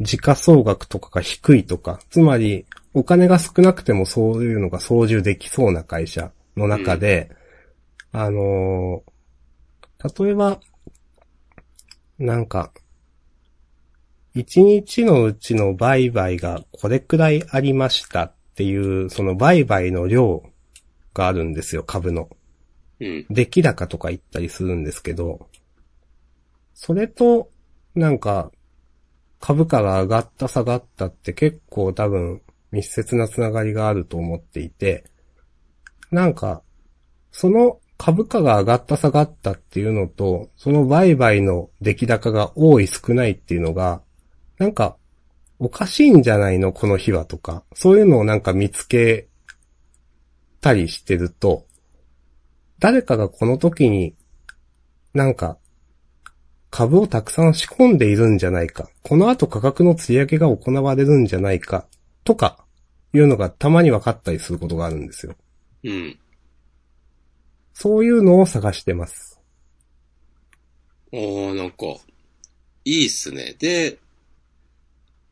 時価総額とかが低いとか、つまり、お金が少なくてもそういうのが操縦できそうな会社の中で、あの例えば、なんか、一日のうちの売買がこれくらいありましたっていう、その売買の量があるんですよ、株の。うん。出来高とか言ったりするんですけど、それと、なんか、株価が上がった下がったって結構多分密接なつながりがあると思っていて、なんか、その株価が上がった下がったっていうのと、その売買の出来高が多い少ないっていうのが、なんか、おかしいんじゃないのこの日はとか、そういうのをなんか見つけたりしてると、誰かがこの時に、なんか、株をたくさん仕込んでいるんじゃないか。この後価格の釣り上げが行われるんじゃないか。とか、いうのがたまに分かったりすることがあるんですよ。うん。そういうのを探してます。おー、なんか、いいっすね。で、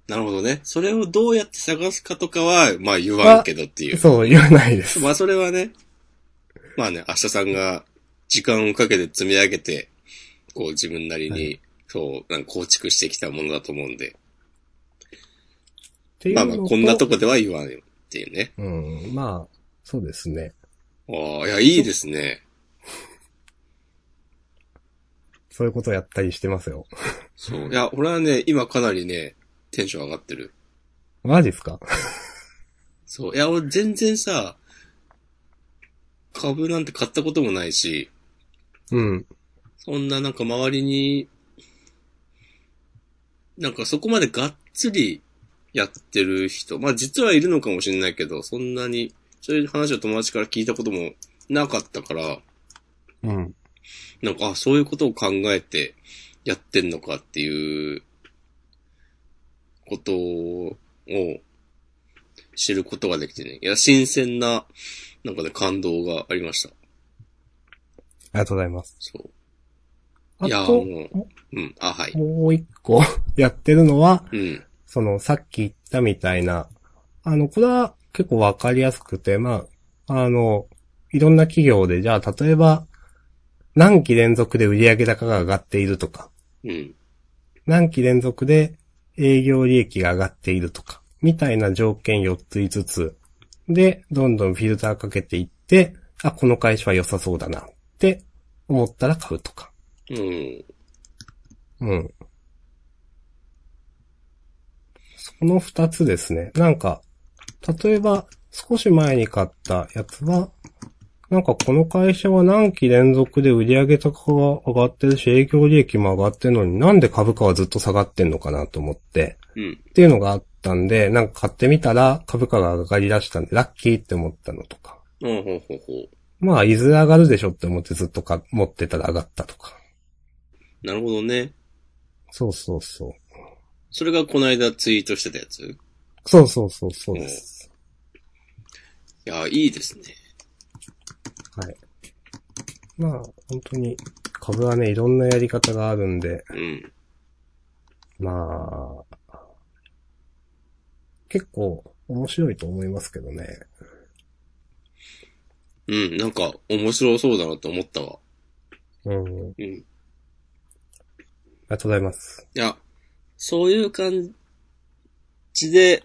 なるほどね。それをどうやって探すかとかは、まあ言わんけどっていう。そう、言わないです。まあそれはね、まあね、明日さんが時間をかけて積み上げて、こう自分なりに、はそう、なんか構築してきたものだと思うんで、っていうのまあまあこんなとこでは言わんよっていうね。うん、まあ、そうですね。ああ、いや、いいですね。そういうことをやったりしてますよ。そう。いや、俺はね、今かなりね、テンション上がってる。マジですか？そう。いや、俺全然さ、株なんて買ったこともないし、うん。そんななんか周りに、なんかそこまでがっつりやってる人、まあ実はいるのかもしれないけど、そんなに、そういう話を友達から聞いたこともなかったから、うん。なんか、あ、そういうことを考えてやってんのかっていう、ことを知ることができてね。いや、新鮮な、なんかね、感動がありました。ありがとうございます。そう。あと、もう、うん、あ、はい。もう一個 やってるのは、うん、その、さっき言ったみたいな、あの、これは結構わかりやすくて、まあ、あの、いろんな企業で、じゃあ、例えば、何期連続で売上高が上がっているとか、うん、何期連続で営業利益が上がっているとか、みたいな条件4つ5つで、どんどんフィルターかけていって、あ、この会社は良さそうだなって思ったら買うとか。うん、うん。その2つですね。なんか、例えば、少し前に買ったやつは、なんかこの会社は何期連続で売上高が上がってるし、営業利益も上がってるのになんで株価はずっと下がってんのかなと思って、うん、っていうのがあったんで、なんか買ってみたら株価が上がり出したんで、ラッキーって思ったのとか。ほうほうほうほう。まあ、いずれ上がるでしょって思ってずっとか持ってたら上がったとか。なるほどね。そうそうそう。それがこの間ツイートしてたやつ？いそうそうそうそうです。や、いいですね。はい。まあ、本当に、株はね、いろんなやり方があるんで、うん、まあ、結構面白いと思いますけどね。うん、なんか面白そうだなって思ったわ。うん。あうん。りがとうございます。いや、そういう感じで、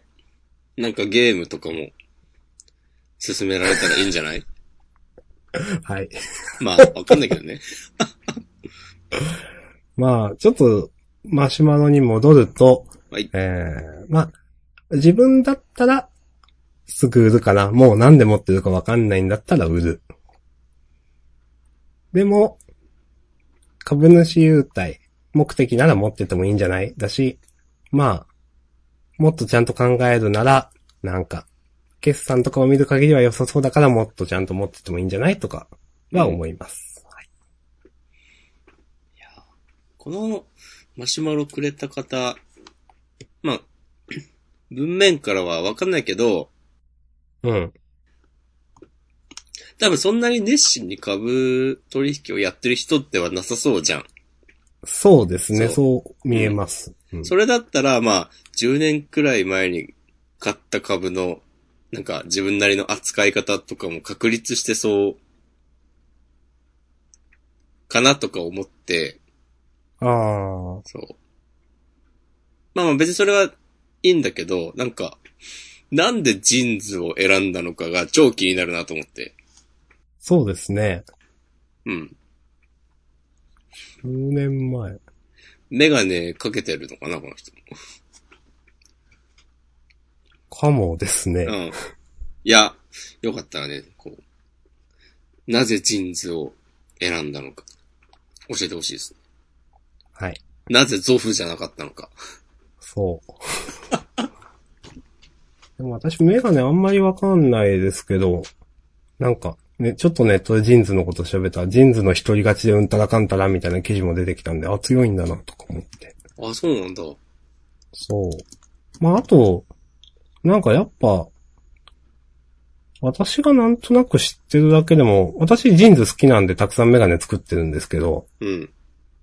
なんかゲームとかも進められたらいいんじゃない？はい。まあ、わかんないけどね。まあ、ちょっと、マシュマロに戻ると、はい。えー、まあ、自分だったら、すぐ売るかな。もう何で持ってるかわかんないんだったら売る。でも、株主優待、目的なら持っててもいいんじゃない？だし、まあ、もっとちゃんと考えるなら、なんか、決算とかを見る限りは良さそうだからもっとちゃんと持っててもいいんじゃない？とかは思います。はいこのマシュマロくれた方、まあ、文面からはわかんないけど、うん。多分そんなに熱心に株取引をやってる人ではなさそうじゃん。そうですね、そう見えます。うんそれだったら、まあ、10年くらい前に買った株の、なんか自分なりの扱い方とかも確立してそう、かなとか思って、ああ、そう。まあまあ別にそれはいいんだけど、なんか、なんでジーンズを選んだのかが超気になるなと思って。そうですね。うん。数年前。メガネかけてるのかな、この人。かもですね。うん。いや、よかったらね、こう、なぜ JINSを選んだのか、教えてほしいです。はい。なぜ Zoffじゃなかったのか。そう。でも私メガネあんまりわかんないですけど、なんか、ね、ちょっとネットで JINSのこと調べたら、 JINSの一人勝ちでうんたらかんたらみたいな記事も出てきたんで、あ、強いんだなとか思って。あ、そうなんだ。そう。まあ、あと、なんかやっぱ、私がなんとなく知ってるだけでも、私 JINS好きなんでたくさんメガネ作ってるんですけど、うん。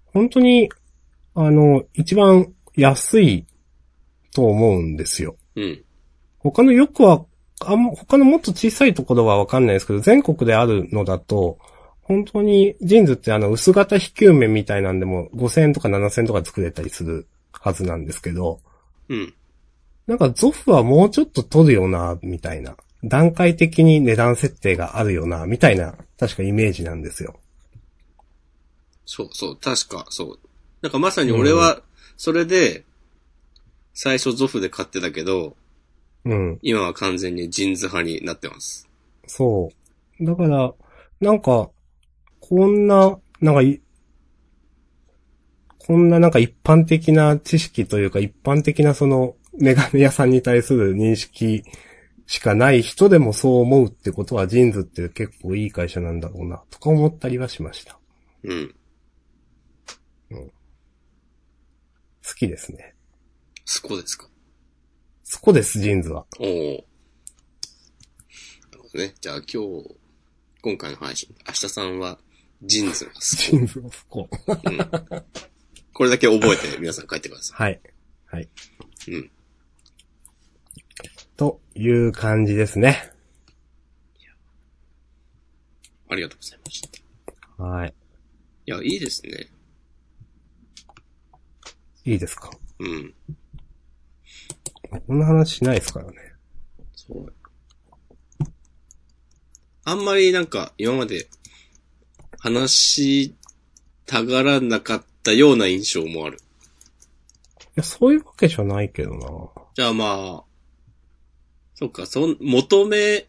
本当に、あの、一番安いと思うんですよ。うん。他のよくは、あん他のもっと小さいところはわかんないですけど、全国であるのだと、本当に JINSってあの薄型非球面みたいなんでも5000円とか7000円とか作れたりするはずなんですけど、うん。なんかゾフはもうちょっと取るよな、みたいな。段階的に値段設定があるよな、みたいな、確かイメージなんですよ。そうそう、確か、そう。なんかまさに俺は、それで、最初ゾフで買ってたけど、うん。今は完全にジーンズ派になってます。そう。だから、なんか、こんな、なんかい、こんななんか一般的な知識というか一般的なそのメガネ屋さんに対する認識しかない人でもそう思うってことは JINSって結構いい会社なんだろうな、とか思ったりはしました。うん。好きですね。そこですか？そこです、 JINSは。おお。なるほどね。じゃあ今日、今回の配信、明日さんは、ジーンズが好ジーンズのそこ。き。うん。これだけ覚えて皆さん書いてくださはい。はい。い。うん。という感じですね。ありがとうございました。はい。いや、いいですね。いいですか？うん。こんな話しないですからね。そう。あんまりなんか、今まで、話したがらなかったような印象もある。いや、そういうわけじゃないけどな。じゃあまあ、そっか、そん、求め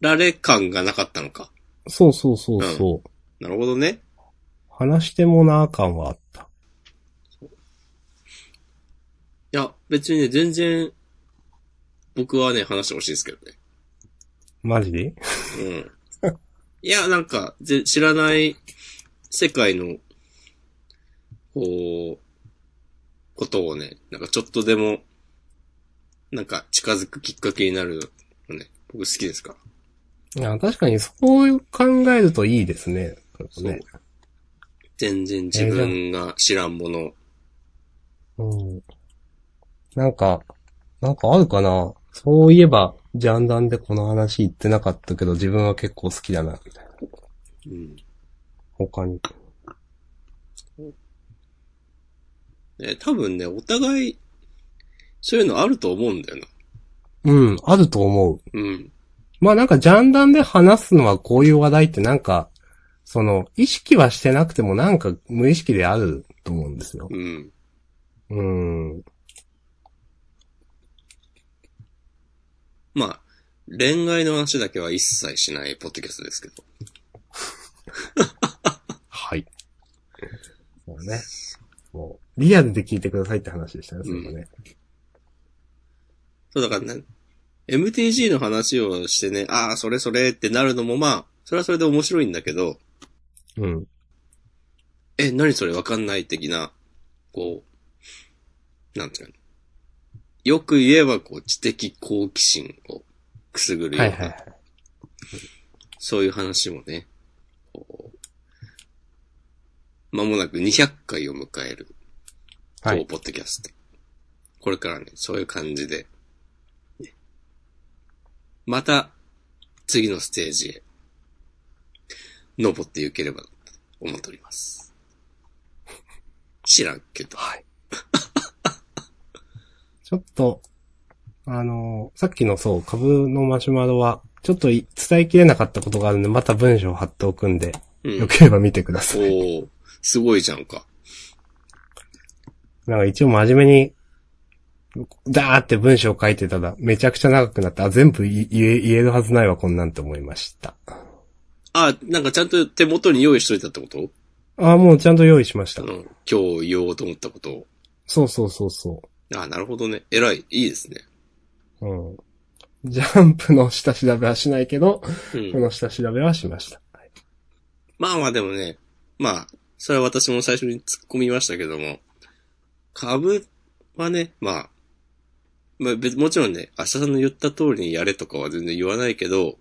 られ感がなかったのか。そうそうそうそう。なるほどね。話してもなあ感はあった。いや、別にね、全然、僕はね、話してほしいですけどね。マジで？うん。いや、なんか、ぜ知らない世界の、こう、ことをね、なんかちょっとでも、なんか近づくきっかけになるのね、僕好きですから。いや、確かにそう考えるといいですね。ね。全然自分が知らんもの。うん。なんか、なんかあるかな？そういえば、ジャンダンでこの話言ってなかったけど、自分は結構好きだな、みたいな。うん。他に。ね、多分ね、お互い、そういうのあると思うんだよな。うん、あると思う。うん。まあなんかジャンダンで話すのはこういう話題ってなんか、その、意識はしてなくてもなんか無意識であると思うんですよ。うん。うん。まあ、恋愛の話だけは一切しないポッドキャストですけど。はい。そうね。もう、リアルで聞いてくださいって話でしたね、それもね。そうだからね、MTG の話をしてね、ああ、それそれってなるのもまあ、それはそれで面白いんだけど、うん。え、何それわかんない的な、こう、なんていうの？よく言えば、こう、知的好奇心をくすぐるような、はいはいはい。そういう話もね、こう、間もなく200回を迎える、当はい。ポッドキャスト。これからね、そういう感じで、ねまた、次のステージへ、登っていければと思っております。知らんけど。はい。ちょっと、あのーさっきのそう、株のマシュマロは、ちょっとい伝えきれなかったことがあるんで、また文章を貼っておくんで、うんよ。ければ見てください。おーすごいじゃんか。なんか一応真面目に、ダーって文章を書いてたら、めちゃくちゃ長くなって、あ、全部言え言えるはずないわ、こんなんて思いました。あ、なんかちゃんと手元に用意しといたってこと？あ、もうちゃんと用意しました。うん。今日言おうと思ったことを。そうそうそうそあ、なるほどね。偉い。いいですね。う。うん。ジャンプの下調べはしないけど、うんこ。の下調べはしました。はいまあまあでもね、まあ、それは私も最初に突っ込みましたけども、株はね、まあ、まあ別、もちろんね、明日さんの言った通りにやれとかは全然言わないけど、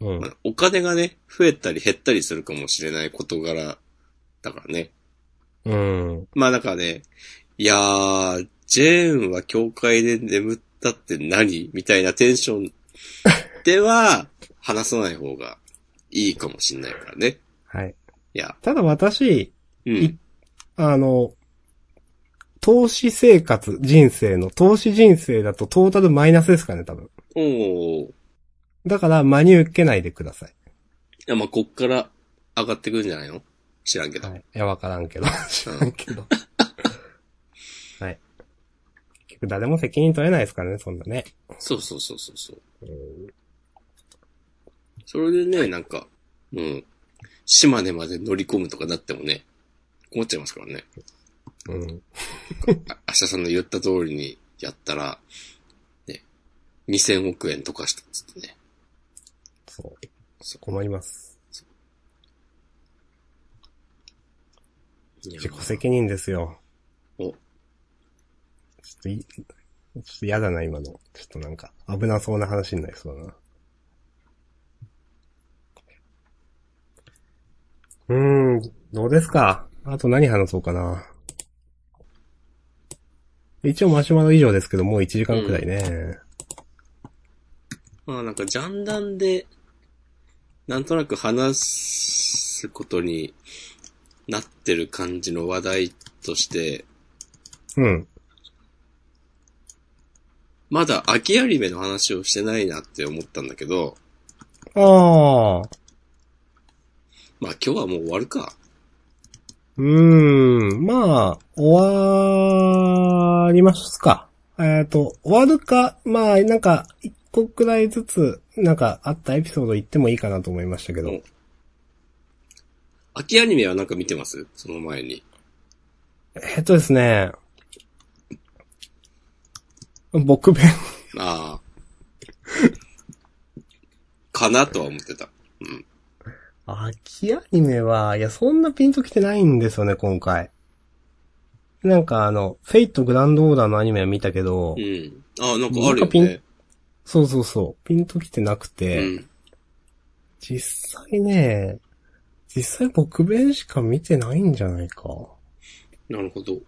うんま。あお金がね、増えたり減ったりするかもしれない事柄だからね。うん。まあなんかね、いやー、ジェーンは教会で眠ったって何？みたいなテンション では、話さない方がいいかもしれないからね。はい。いや、ただ私、うん。あの、投資生活、人生の、投資人生だとトータルマイナスですかね、多分。おだから、真に受けないでください。や、まあ、こっから上がってくるんじゃないの？知らんけど。はい。いや、わからんけど。知らんけど。局誰も責任取れないですからね、そんなね。そうそうそうそうそう。うんそれでね、なんか、うん。島根まで乗り込むとかなってもね、困っちゃいますからね。うん。あ明日さんの言った通りにやったら、ね、2000億円とかしたっつってね。そう。そ困ります。自己責任ですよ。お、ちょっとい、ちょっと嫌だな、今の。ちょっとなんか、危なそうな話になりそうだな。うーん、どうですか？あと何話そうかな。一応マシュマロ以上ですけど、もう1時間くらいね。まあなんか、ジャンダンで、なんとなく話すことになってる感じの話題として、うん。まだ秋アニメの話をしてないなって思ったんだけど、ああ。まあ今日はもう終わるか。うーん、まあ、終わりますか。えっ、と、終わるか、まあ、なんか、一個くらいずつ、なんか、あったエピソード言ってもいいかなと思いましたけど。お秋アニメはなんか見てます？その前に。えっとですね、僕弁、ああ。かなとは思ってた。うん。秋アニメは、いや、そんなピンときてないんですよね、今回。なんかあの、フェイトグランドオーダーのアニメは見たけど、うん。ああ、なんかあるよね。そうそうそう、ピンときてなくて、うん。実際ね、実際僕弁しか見てないんじゃないか。なるほど。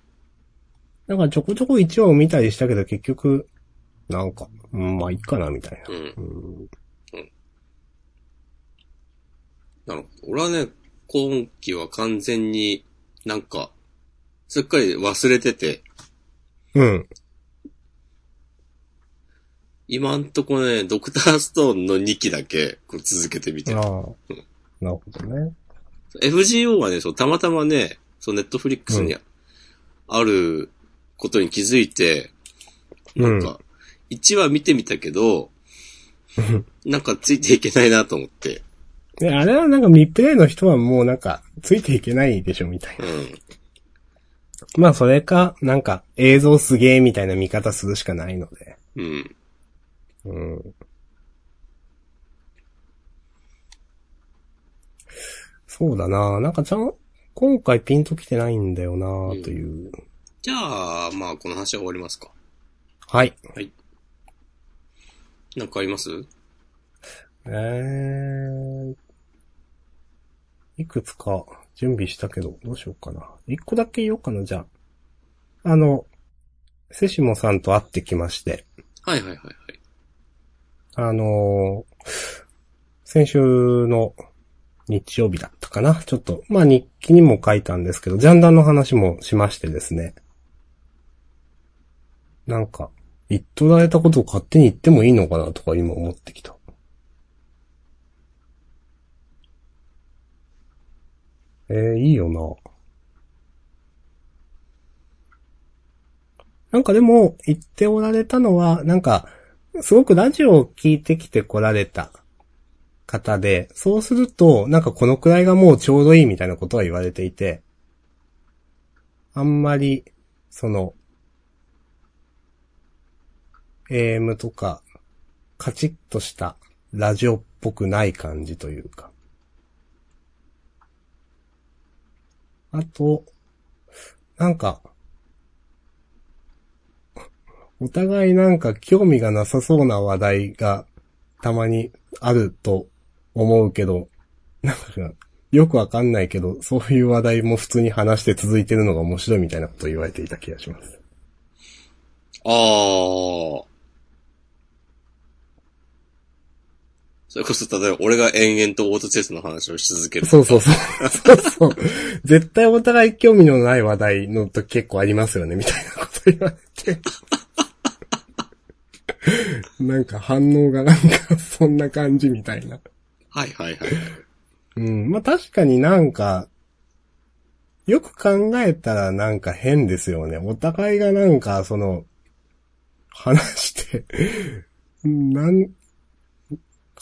なんかちょこちょこ1話を見たりしたけど結局、なんか、うん、まあいいかなみたいな。うん。うん、なるほど。俺はね、今期は完全になんか、すっかり忘れてて、うん。今んとこね、ドクターストーンの2期だけこう続けてみてあある。。なるほどね。FGO はね、そう、たまたまね、そう、ネットフリックスにあることに気づいて、うんなんか、1話見てみたけど、なんかついていけないなと思って、で、あれはなんかミプレイの人はもうなんか、ついていけないでしょみたいな。うん。まあそれか、なんか映像すげえみたいな見方するしかないので。うん。うん。そうだななんかちゃん、今回ピンときてないんだよなという。じゃあ、まあ、この話は終わりますか。はい。なんかあります？えー、いくつか準備したけど、どうしようかな。一個だけ言おうかな、じゃあ。あの、セシモさんと会ってきまして、はいはいはいはい。あのー先週の日曜日だったかな。ちょっと、まあ日記にも書いたんですけど、ジャンダンの話もしましてですね。なんか、言っとられたことを勝手に言ってもいいのかなとか今思ってきた。えー、いいよな。なんかでも、言っておられたのは、なんか、すごくラジオを聞いてきて来られた方で、そうすると、なんかこのくらいがもうちょうどいいみたいなことは言われていて、あんまり、その、AM とか、カチッとしたラジオっぽくない感じというか。あと、なんか、お互いなんか興味がなさそうな話題がたまにあると思うけど、なんか、よくわかんないけど、そういう話題も普通に話して続いてるのが面白いみたいなことを言われていた気がします。ああ。それこそ、例えば俺が延々とオートチェスの話をし続ける。そうそうそう。そうそう。絶対お互い興味のない話題の時結構ありますよね、みたいなこと言われて。なんか反応がなんかそんな感じみたいな。はいはいはい。うん。まあ、確かになんか、よく考えたらなんか変ですよね。お互いがなんか、その、話して、なん、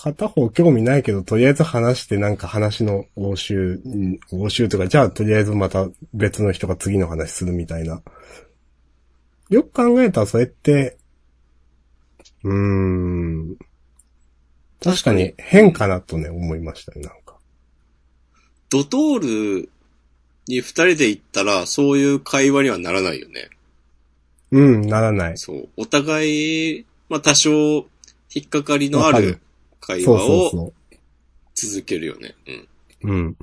片方興味ないけど、とりあえず話してなんか話の応酬、うん応酬とか、じゃあとりあえずまた別の人が次の話するみたいな。よく考えたらそれって、うーん。確かに変かなとね、思いましたね、なんか。ドトールに二人で行ったら、そういう会話にはならないよね。うん、ならない。そう。お互い、まあ多少、引っかかりのある会話を続けるよね。うん。う。うん。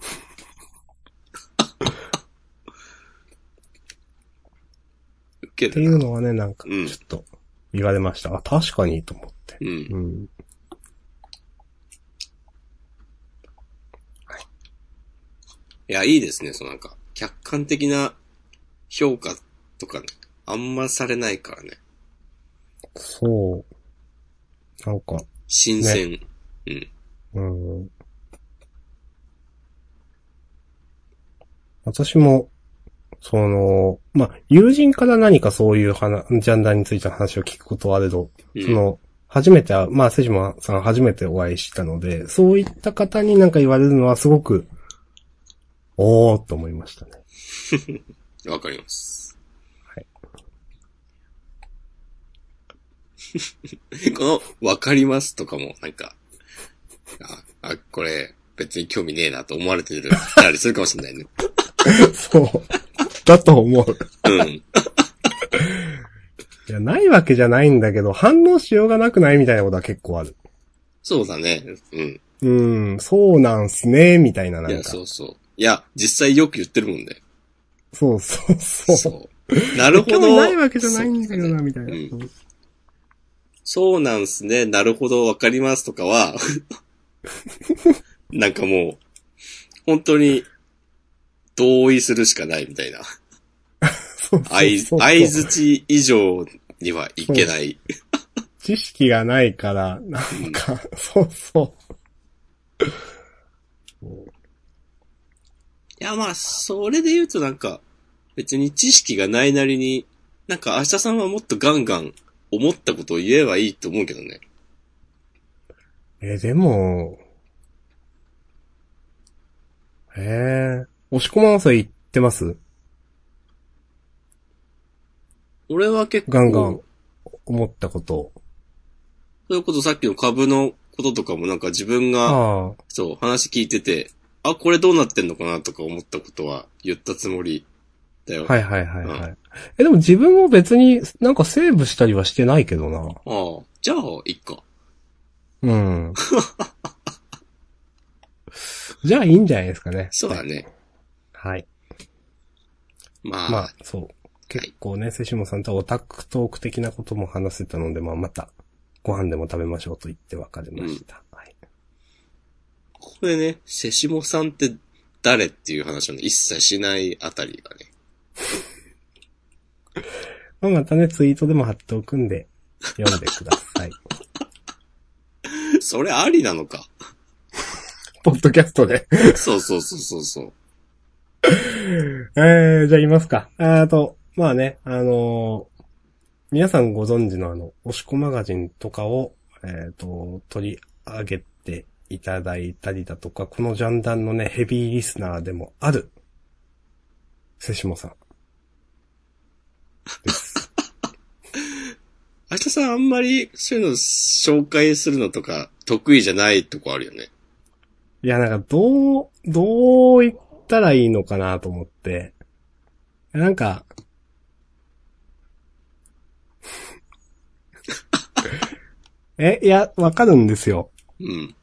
受けっていうのはね、なんか、うんちょっと、言われました。あ、確かに、と思って。うん。うん。いや、いいですね。そのなんか、客観的な評価とか、あんまされないからね。そう。なんか、新鮮。うん。うん。私も、その、まあ、友人から何かそういう話、ジャンダーについての話を聞くことはあれど、うんその、初めてまあ、瀬島さん初めてお会いしたので、そういった方になんか言われるのはすごく、おーっと思いましたね。わかります。はい。この、わかりますとかも、なんか、あ、あ、これ、別に興味ねえなと思われてる、たりするかもしれないね。そう。だと思う。うん。いや、ないわけじゃないんだけど、反応しようがなくないみたいなことは結構ある。そうだね。うん。うん、そうなんすね、みたいなないんや、か。そうそう。いや、実際よく言ってるもんね。そうそうそう。そう。なるほど。興味ないわけじゃないんだけどな、みたいな。うんそうなんすね。なるほど、わかりますとかは、なんかもう、本当に、同意するしかないみたいな。相、づち以上にはいけない。知識がないから、なんか、そうそう。いや、まあ、それで言うとなんか、別に知識がないなりに、なんか、明日さんはもっとガンガン思ったことを言えばいいと思うけどね。え、でも、ええ押し込まんさん言ってます？俺は結構、ガンガン思ったこと。それこそさっきの株のこととかもなんか自分が。そう、話聞いてて、あ、これどうなってんのかなとか思ったことは言ったつもりだよ。はいはいはいはい。え、でも自分も別になんかセーブしたりはしてないけどな。ああ、じゃあ、いっか。うん。じゃあいいんじゃないですかね。そうだね。はい。まあ、まあ、そう。結構ね、瀬下さんとオタクトーク的なことも話せたので、まあまた、ご飯でも食べましょうと言って別れました。はい。ここでね、瀬下さんって誰っていう話をね、一切しないあたりがね。まあまたね、ツイートでも貼っておくんで、読んでください。それありなのか。ポッドキャストで。そうそうそうそうそう。えー、じゃあ言いますか。あと、まあね、あのー皆さんご存知のあの、押し子マガジンとかを、えっ、と、取り上げていただいたりだとか、このジャンダンのね、ヘビーリスナーでもある、瀬下さん。です。明日さんあんまりそういうの紹介するのとか得意じゃないとこあるよね。いや、なんか、どう、どう言ったらいいのかなと思って。なんか、え、いや、わかるんですよ。うん。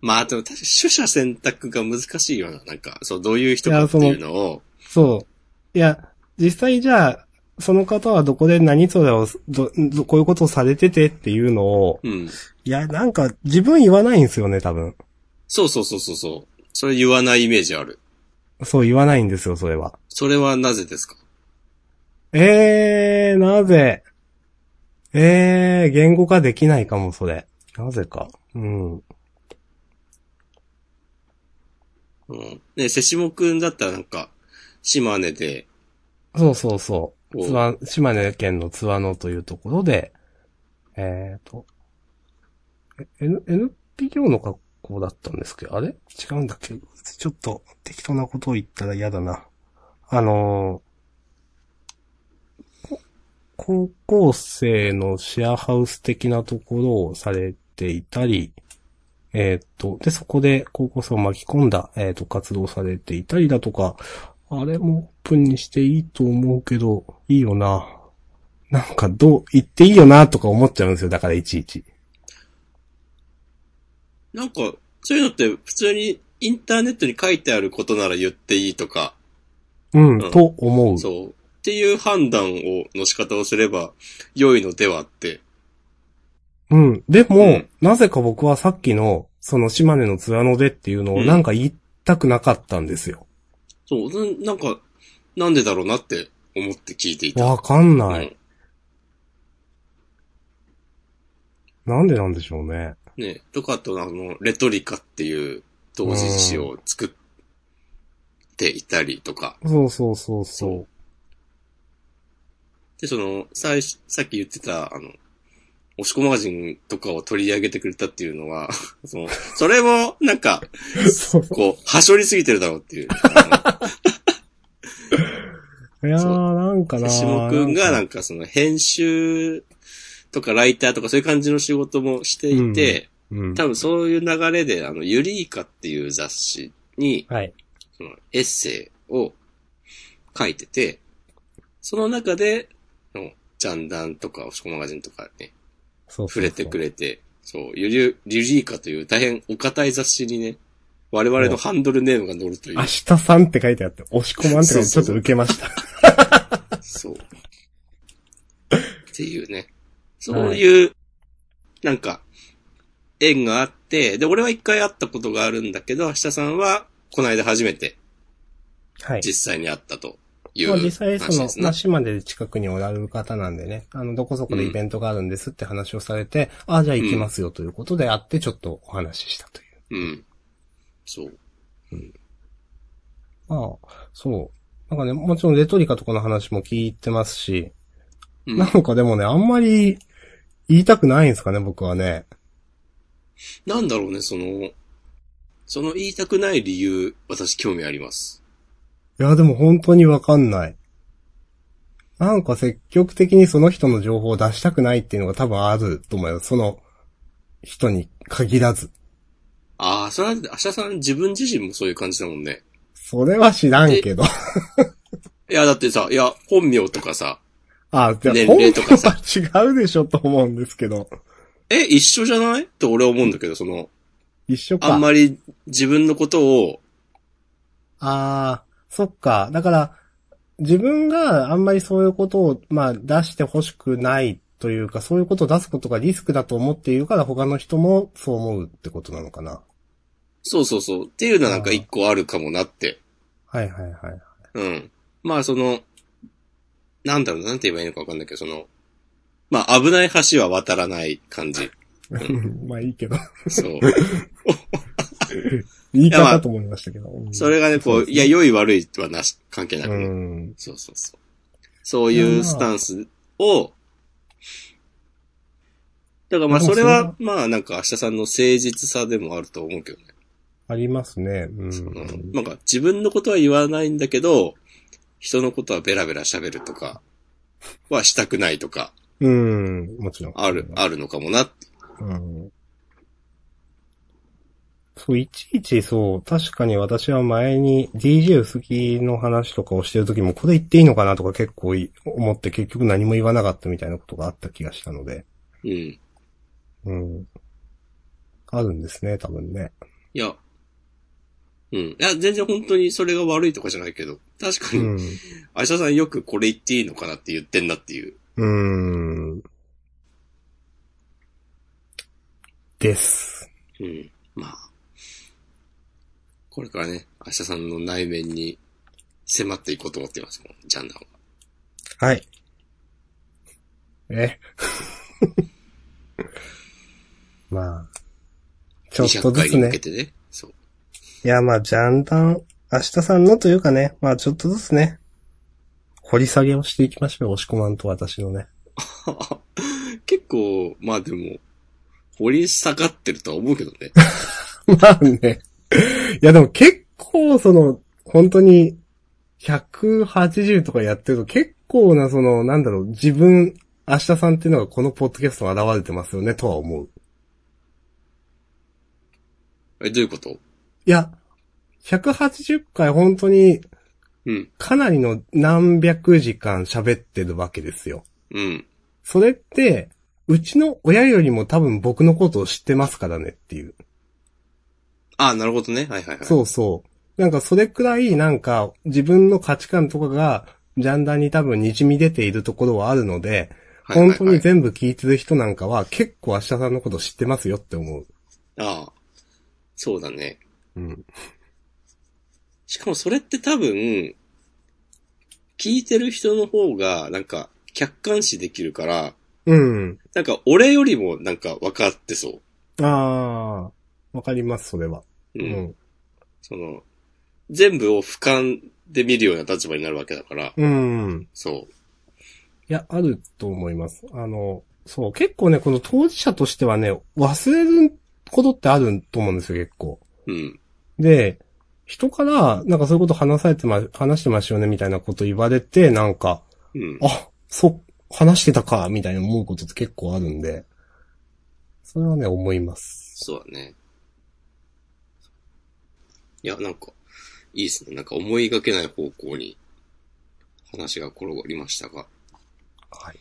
まあ、でも確かに取捨選択が難しいよな。なんか、そう、どういう人かっていうのを、そう。いや、実際じゃあ、その方はどこで何それを、ど、どこういうことをされててっていうのを、うん。いや、なんか自分言わないんですよね、多分。そうそうそうそうそう。それ言わないイメージある。そう言わないんですよ、それは。それはなぜですか？えー、なぜ？えー、言語化できないかも、それ。なぜか。うん。うん。ね、瀬下くんだったらなんか、島根で、そうそうそつわ、島根県の津和野というところで、えーと、え N、NPO の学校だったんですけど、あれ？違うんだっけ？ちょっと適当なことを言ったら嫌だな。あのーこ高校生のシェアハウス的なところをされていたり、えっ、と、で、そこで高校生を巻き込んだ、えっ、と、活動されていたりだとか、あれもオープンにしていいと思うけど、いいよな。なんかどう、言っていいよなとか思っちゃうんですよ。だからいちいち。なんか、そういうのって普通にインターネットに書いてあることなら言っていいとか、うん、うんと思う。そう。っていう判断を、の仕方をすれば良いのではって。うん。でも、うんなぜか僕はさっきの、その島根の津和野でっていうのをうんなんか言いたくなかったんですよ。そう、ななんか、なんでだろうなって思って聞いていた。わかんない。うんなんでなんでしょうね。ねとかあとあの、レトリカっていう同人誌を作っていたりとか。そうそうそうそで、その、最初、さっき言ってた、あの、押し込マガジンとかを取り上げてくれたっていうのは、その、それも、なんか、う。そう。こう、はしょりすぎてるだろうっていう。あいやー、なんかなの下くんが、なんかかその、編集とかライターとかそういう感じの仕事もしていて、うん。多分そういう流れで、あの、ユリーカっていう雑誌に、はい。そのエッセイを書いてて、その中で、のジャンダンとか、押し込マガジンとかね、そう触れてくれて、そう、ユリュ、リュリーカという大変お堅い雑誌にね、我々のハンドルネームが載るという明。日さんって書いてあって、押し込まんって書いてちょっと受けました。そう。っていうね。そういう、なんか、縁があって、で、俺は一回会ったことがあるんだけど、明日さんは、この間初めてはい。実際に会ったというまあ話実際その、まあ、。島で近くにおられる方なんでね、あの、どこそこでイベントがあるんですって話をされて、ああ、じゃあ行きますよということで会ってちょっとお話ししたという。うん。そう。まあ、そう。なんかね、もちろんレトリカとかの話も聞いてますし、うんなんかでもね、あんまり言いたくないんですかね、僕はね。なんだろうね、その、その言いたくない理由、私興味あります。いや、でも本当にわかんない。なんか積極的にその人の情報を出したくないっていうのが多分あると思うよ。その人に限らず。ああ、それは、明日さん自分自身もそういう感じだもんね。それは知らんけど。いや、だってさ、いや、本名とかさ、あ、じゃあ、年本名齢とかさは違うでしょと思うんですけど。え、一緒じゃない？って俺は思うんだけど、その、一緒か。あんまり自分のことを、ああ、そっか。だから、自分があんまりそういうことを、まあ、出してほしくないというか、そういうことを出すことがリスクだと思っているから、他の人もそう思うってことなのかな。そうそうそう、っていうのはなんか一個あるかもなって。はいはいはい。うん。まあその、なんだろう、なんて言えばいいのかわかんないけど、その、まあ危ない橋は渡らない感じ。まあいいけど。そう。言い方と思いましたけど。うんそれがね、こう、いや、良い悪いはなし、関係なくうね。ん。そうそうそう。そういうスタンスを、だからまあそれはそ、まあなんか明日さんの誠実さでもあると思うけどね。ありますね。ううんん。なんか自分のことは言わないんだけど、人のことはベラベラ喋るとか、はしたくないとか、うん。もちろん。ある、あるのかもなって。うん。そう、いちいちそう、確かに私は前に DJ 薄木の話とかをしてる時も、これ言っていいのかなとか結構い思って結局何も言わなかったみたいなことがあった気がしたので。うん。うん。あるんですね、多分ね。いや、うん。いや、全然本当にそれが悪いとかじゃないけど、確かに、うん。愛車さんよくこれ言っていいのかなって言ってんなっていう。うーん。です。うん。まあ。これからね、愛車さんの内面に迫っていこうと思っていますもん、ジャンダンは。はい。え？まあ。ちょっと200ずつねね。そう。いや、まあ、ジャンダン、明日さんのというかね、まあ、ちょっとずつね、掘り下げをしていきましょう、押し込まんと私のね。結構、まあでも、掘り下がってるとは思うけどね。まあね。いや、でも結構、その、本当に、180とかやってると結構な、その、なんだろう、自分、明日さんっていうのがこのポッドキャストに現れてますよね、とは思う。え、どういうこと？いや、180回本当に、うん。かなりの何百時間喋ってるわけですよ。うん。それって、うちの親よりも多分僕のことを知ってますからねっていう。あなるほどね。はいはいはい。そうそう。なんかそれくらいなんか自分の価値観とかがジャンダンに多分滲み出ているところはあるので、はいはいはい本当に全部聞いてる人なんかは結構明日さんのこと知ってますよって思う。ああ。そうだね。うん。しかもそれって多分、聞いてる人の方が、なんか、客観視できるから、うん。なんか、俺よりもなんか分かってそああ、わかります、それは。う。ううん。ん。その、全部を俯瞰で見るような立場になるわけだから、うん。そいや、あると思います。あの、そう、結構ね、この当事者としてはね、忘れることってあると思うんですよ、結構。う。うん。で、人から、なんかそういうこと話されてま、話してましたよね、みたいなこと言われて、なんか、うん。あ、そ、話してたか、みたいな思うことって結構あるんで、それはね、思います。そうだね。いや、なんか、いいですね。なんか思いがけない方向に話が転がりましたが、はい。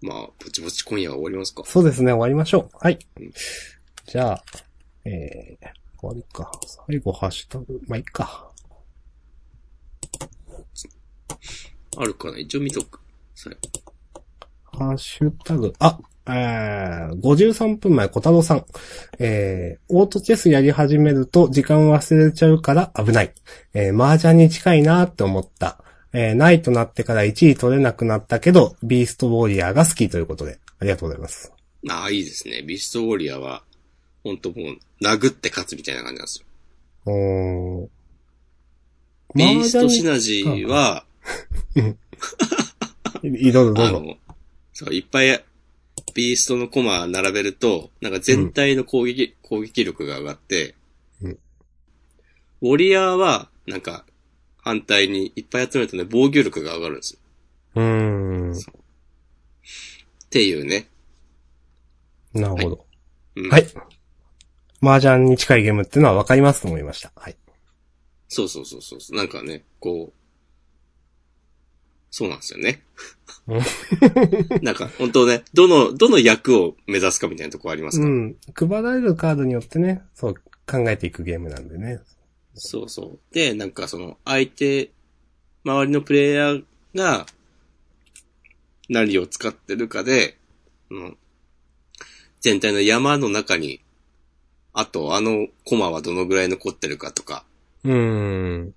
まあ、ぼちぼち今夜は終わりますか。そうですね、終わりましょう。はいうん。じゃあ、えー、終わりか。最後、ハッシュタグ、まあ、いいか。あるかな一応見とく。最後ハッシュタグ、あ、えー、53分前、小太郎さん。えー、オートチェスやり始めると時間忘れちゃうから危ない。えー、麻雀に近いなって思った。えー、ないとなってから1位取れなくなったけど、ビーストウォリアーが好きということで、ありがとうございます。ああ、いいですね。ビストウォリアーは、ほんともう、殴って勝つみたいな感じなんですよ。うーん。ビーストシ麻ナジーは、雀 いいどうぞどうぞ。そう、いっぱい、ビーストのコマ並べると、なんか全体の攻撃、攻撃力が上がって、うんウォリアーは、なんか、反対にいっぱい集めるとね、防御力が上がるんですよ。うーん。っていうね。なるほど。うん、はい。麻雀に近いゲームっていうのは分かりますと思いました。はい。そうそうそうそう。なんかね、こう、そうなんですよね。なんか、本当ね、どの、どの役を目指すかみたいなとこありますか？ら。うん。配られるカードによってね、そう考えていくゲームなんでね。そうそう。で、なんかその、相手、周りのプレイヤーが、何を使ってるかで、うん、全体の山の中に、あと、あのコマはどのぐらい残ってるかとか、うーん。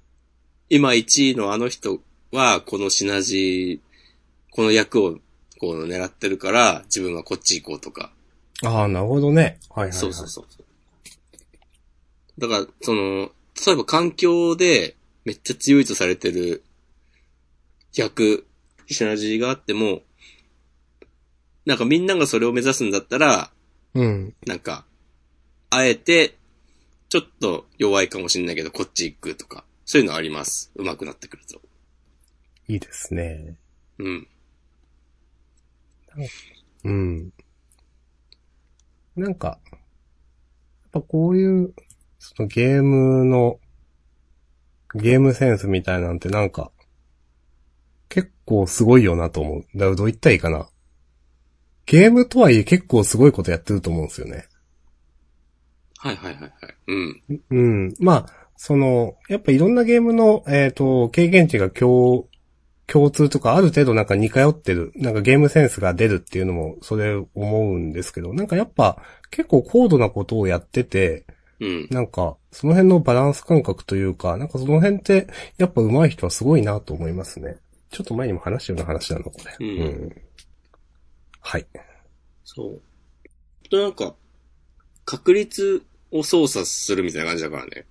今1位のあの人は、このシナジー、この役を、こう狙ってるから、自分はこっち行こうとか。ああ、なるほどね。はいはい、はい。そうそうそう。だから、その、例えば環境でめっちゃ強いとされてる役、シナジーがあっても、なんかみんながそれを目指すんだったら、うん。なんか、あえて、ちょっと弱いかもしれないけど、こっち行くとか、そういうのあります。上手くなってくると。いいですね。うん。うん。なんか、やっぱこういう、そのゲームの、ゲームセンスみたいなんてなんか、結構すごいよなと思う。だどう言ったらいいかな。ゲームとはいえ結構すごいことやってると思うんですよね。はいはいはいはい。うん。うん。まあ、その、やっぱいろんなゲームの、えっ、と、経験値が共、共通とかある程度なんか似通ってる、なんかゲームセンスが出るっていうのも、それ思うんですけど、なんかやっぱ結構高度なことをやってて、うん。なんか、その辺のバランス感覚というか、なんかその辺って、やっぱ上手い人はすごいなと思いますね。ちょっと前にも話したような話なの、これ。うんはい。そう。となんか、確率を操作するみたいな感じだからね。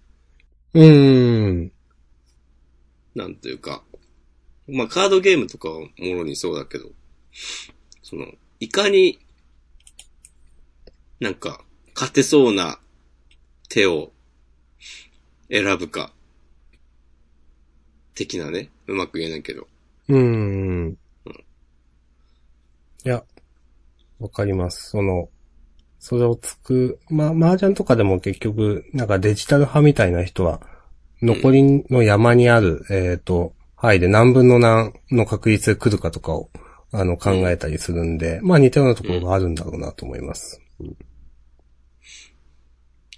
うーん。なんというか。まあ、カードゲームとかはもろにそうだけど、その、いかに、なんか、勝てそうな手を選ぶか、的なね。うまく言えないけど。うーん。いや、わかります。その、それをつく、ま、麻雀とかでも結局、なんかデジタル派みたいな人は、残りの山にある、えっ、と、範囲で何分の何の確率で来るかとかを、あの、考えたりするんで、まあ似たようなところがあるんだろうなと思います。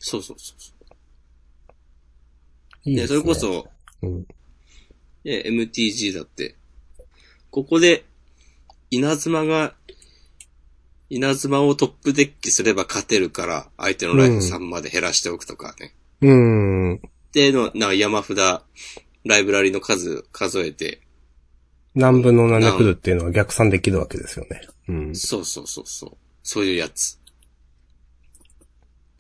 そうそうそうそ。いういですね。でそれこそ、うん。ね MTG だって、ここで、稲妻が、稲妻をトップデッキすれば勝てるから、相手のライフ3まで減らしておくとかね。うーん。での、なんか山札、ライブラリの数数えて、何分の何で来るっていうのは逆算できるわけですよね。うん。そうそうそうそう。そういうやつ。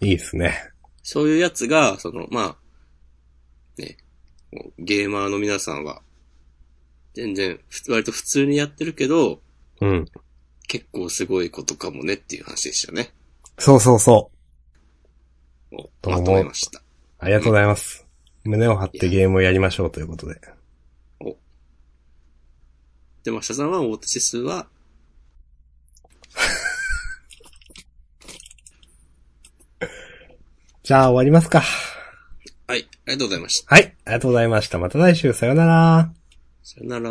いいですね。そういうやつが、その、まあ、ね、ゲーマーの皆さんは、全然、ふ割と普通にやってるけど、うん。結構すごいことかもねっていう話でしたね。そうそうそう。をどうもまとめました。ありがとうございます。胸を張ってゲームをやりましょうということで。で、まあ、シャさんは大手指数は、じゃあ終わりますか。はい、ありがとうございました。はい。ありがとうございました。また来週さよなら。さよなら。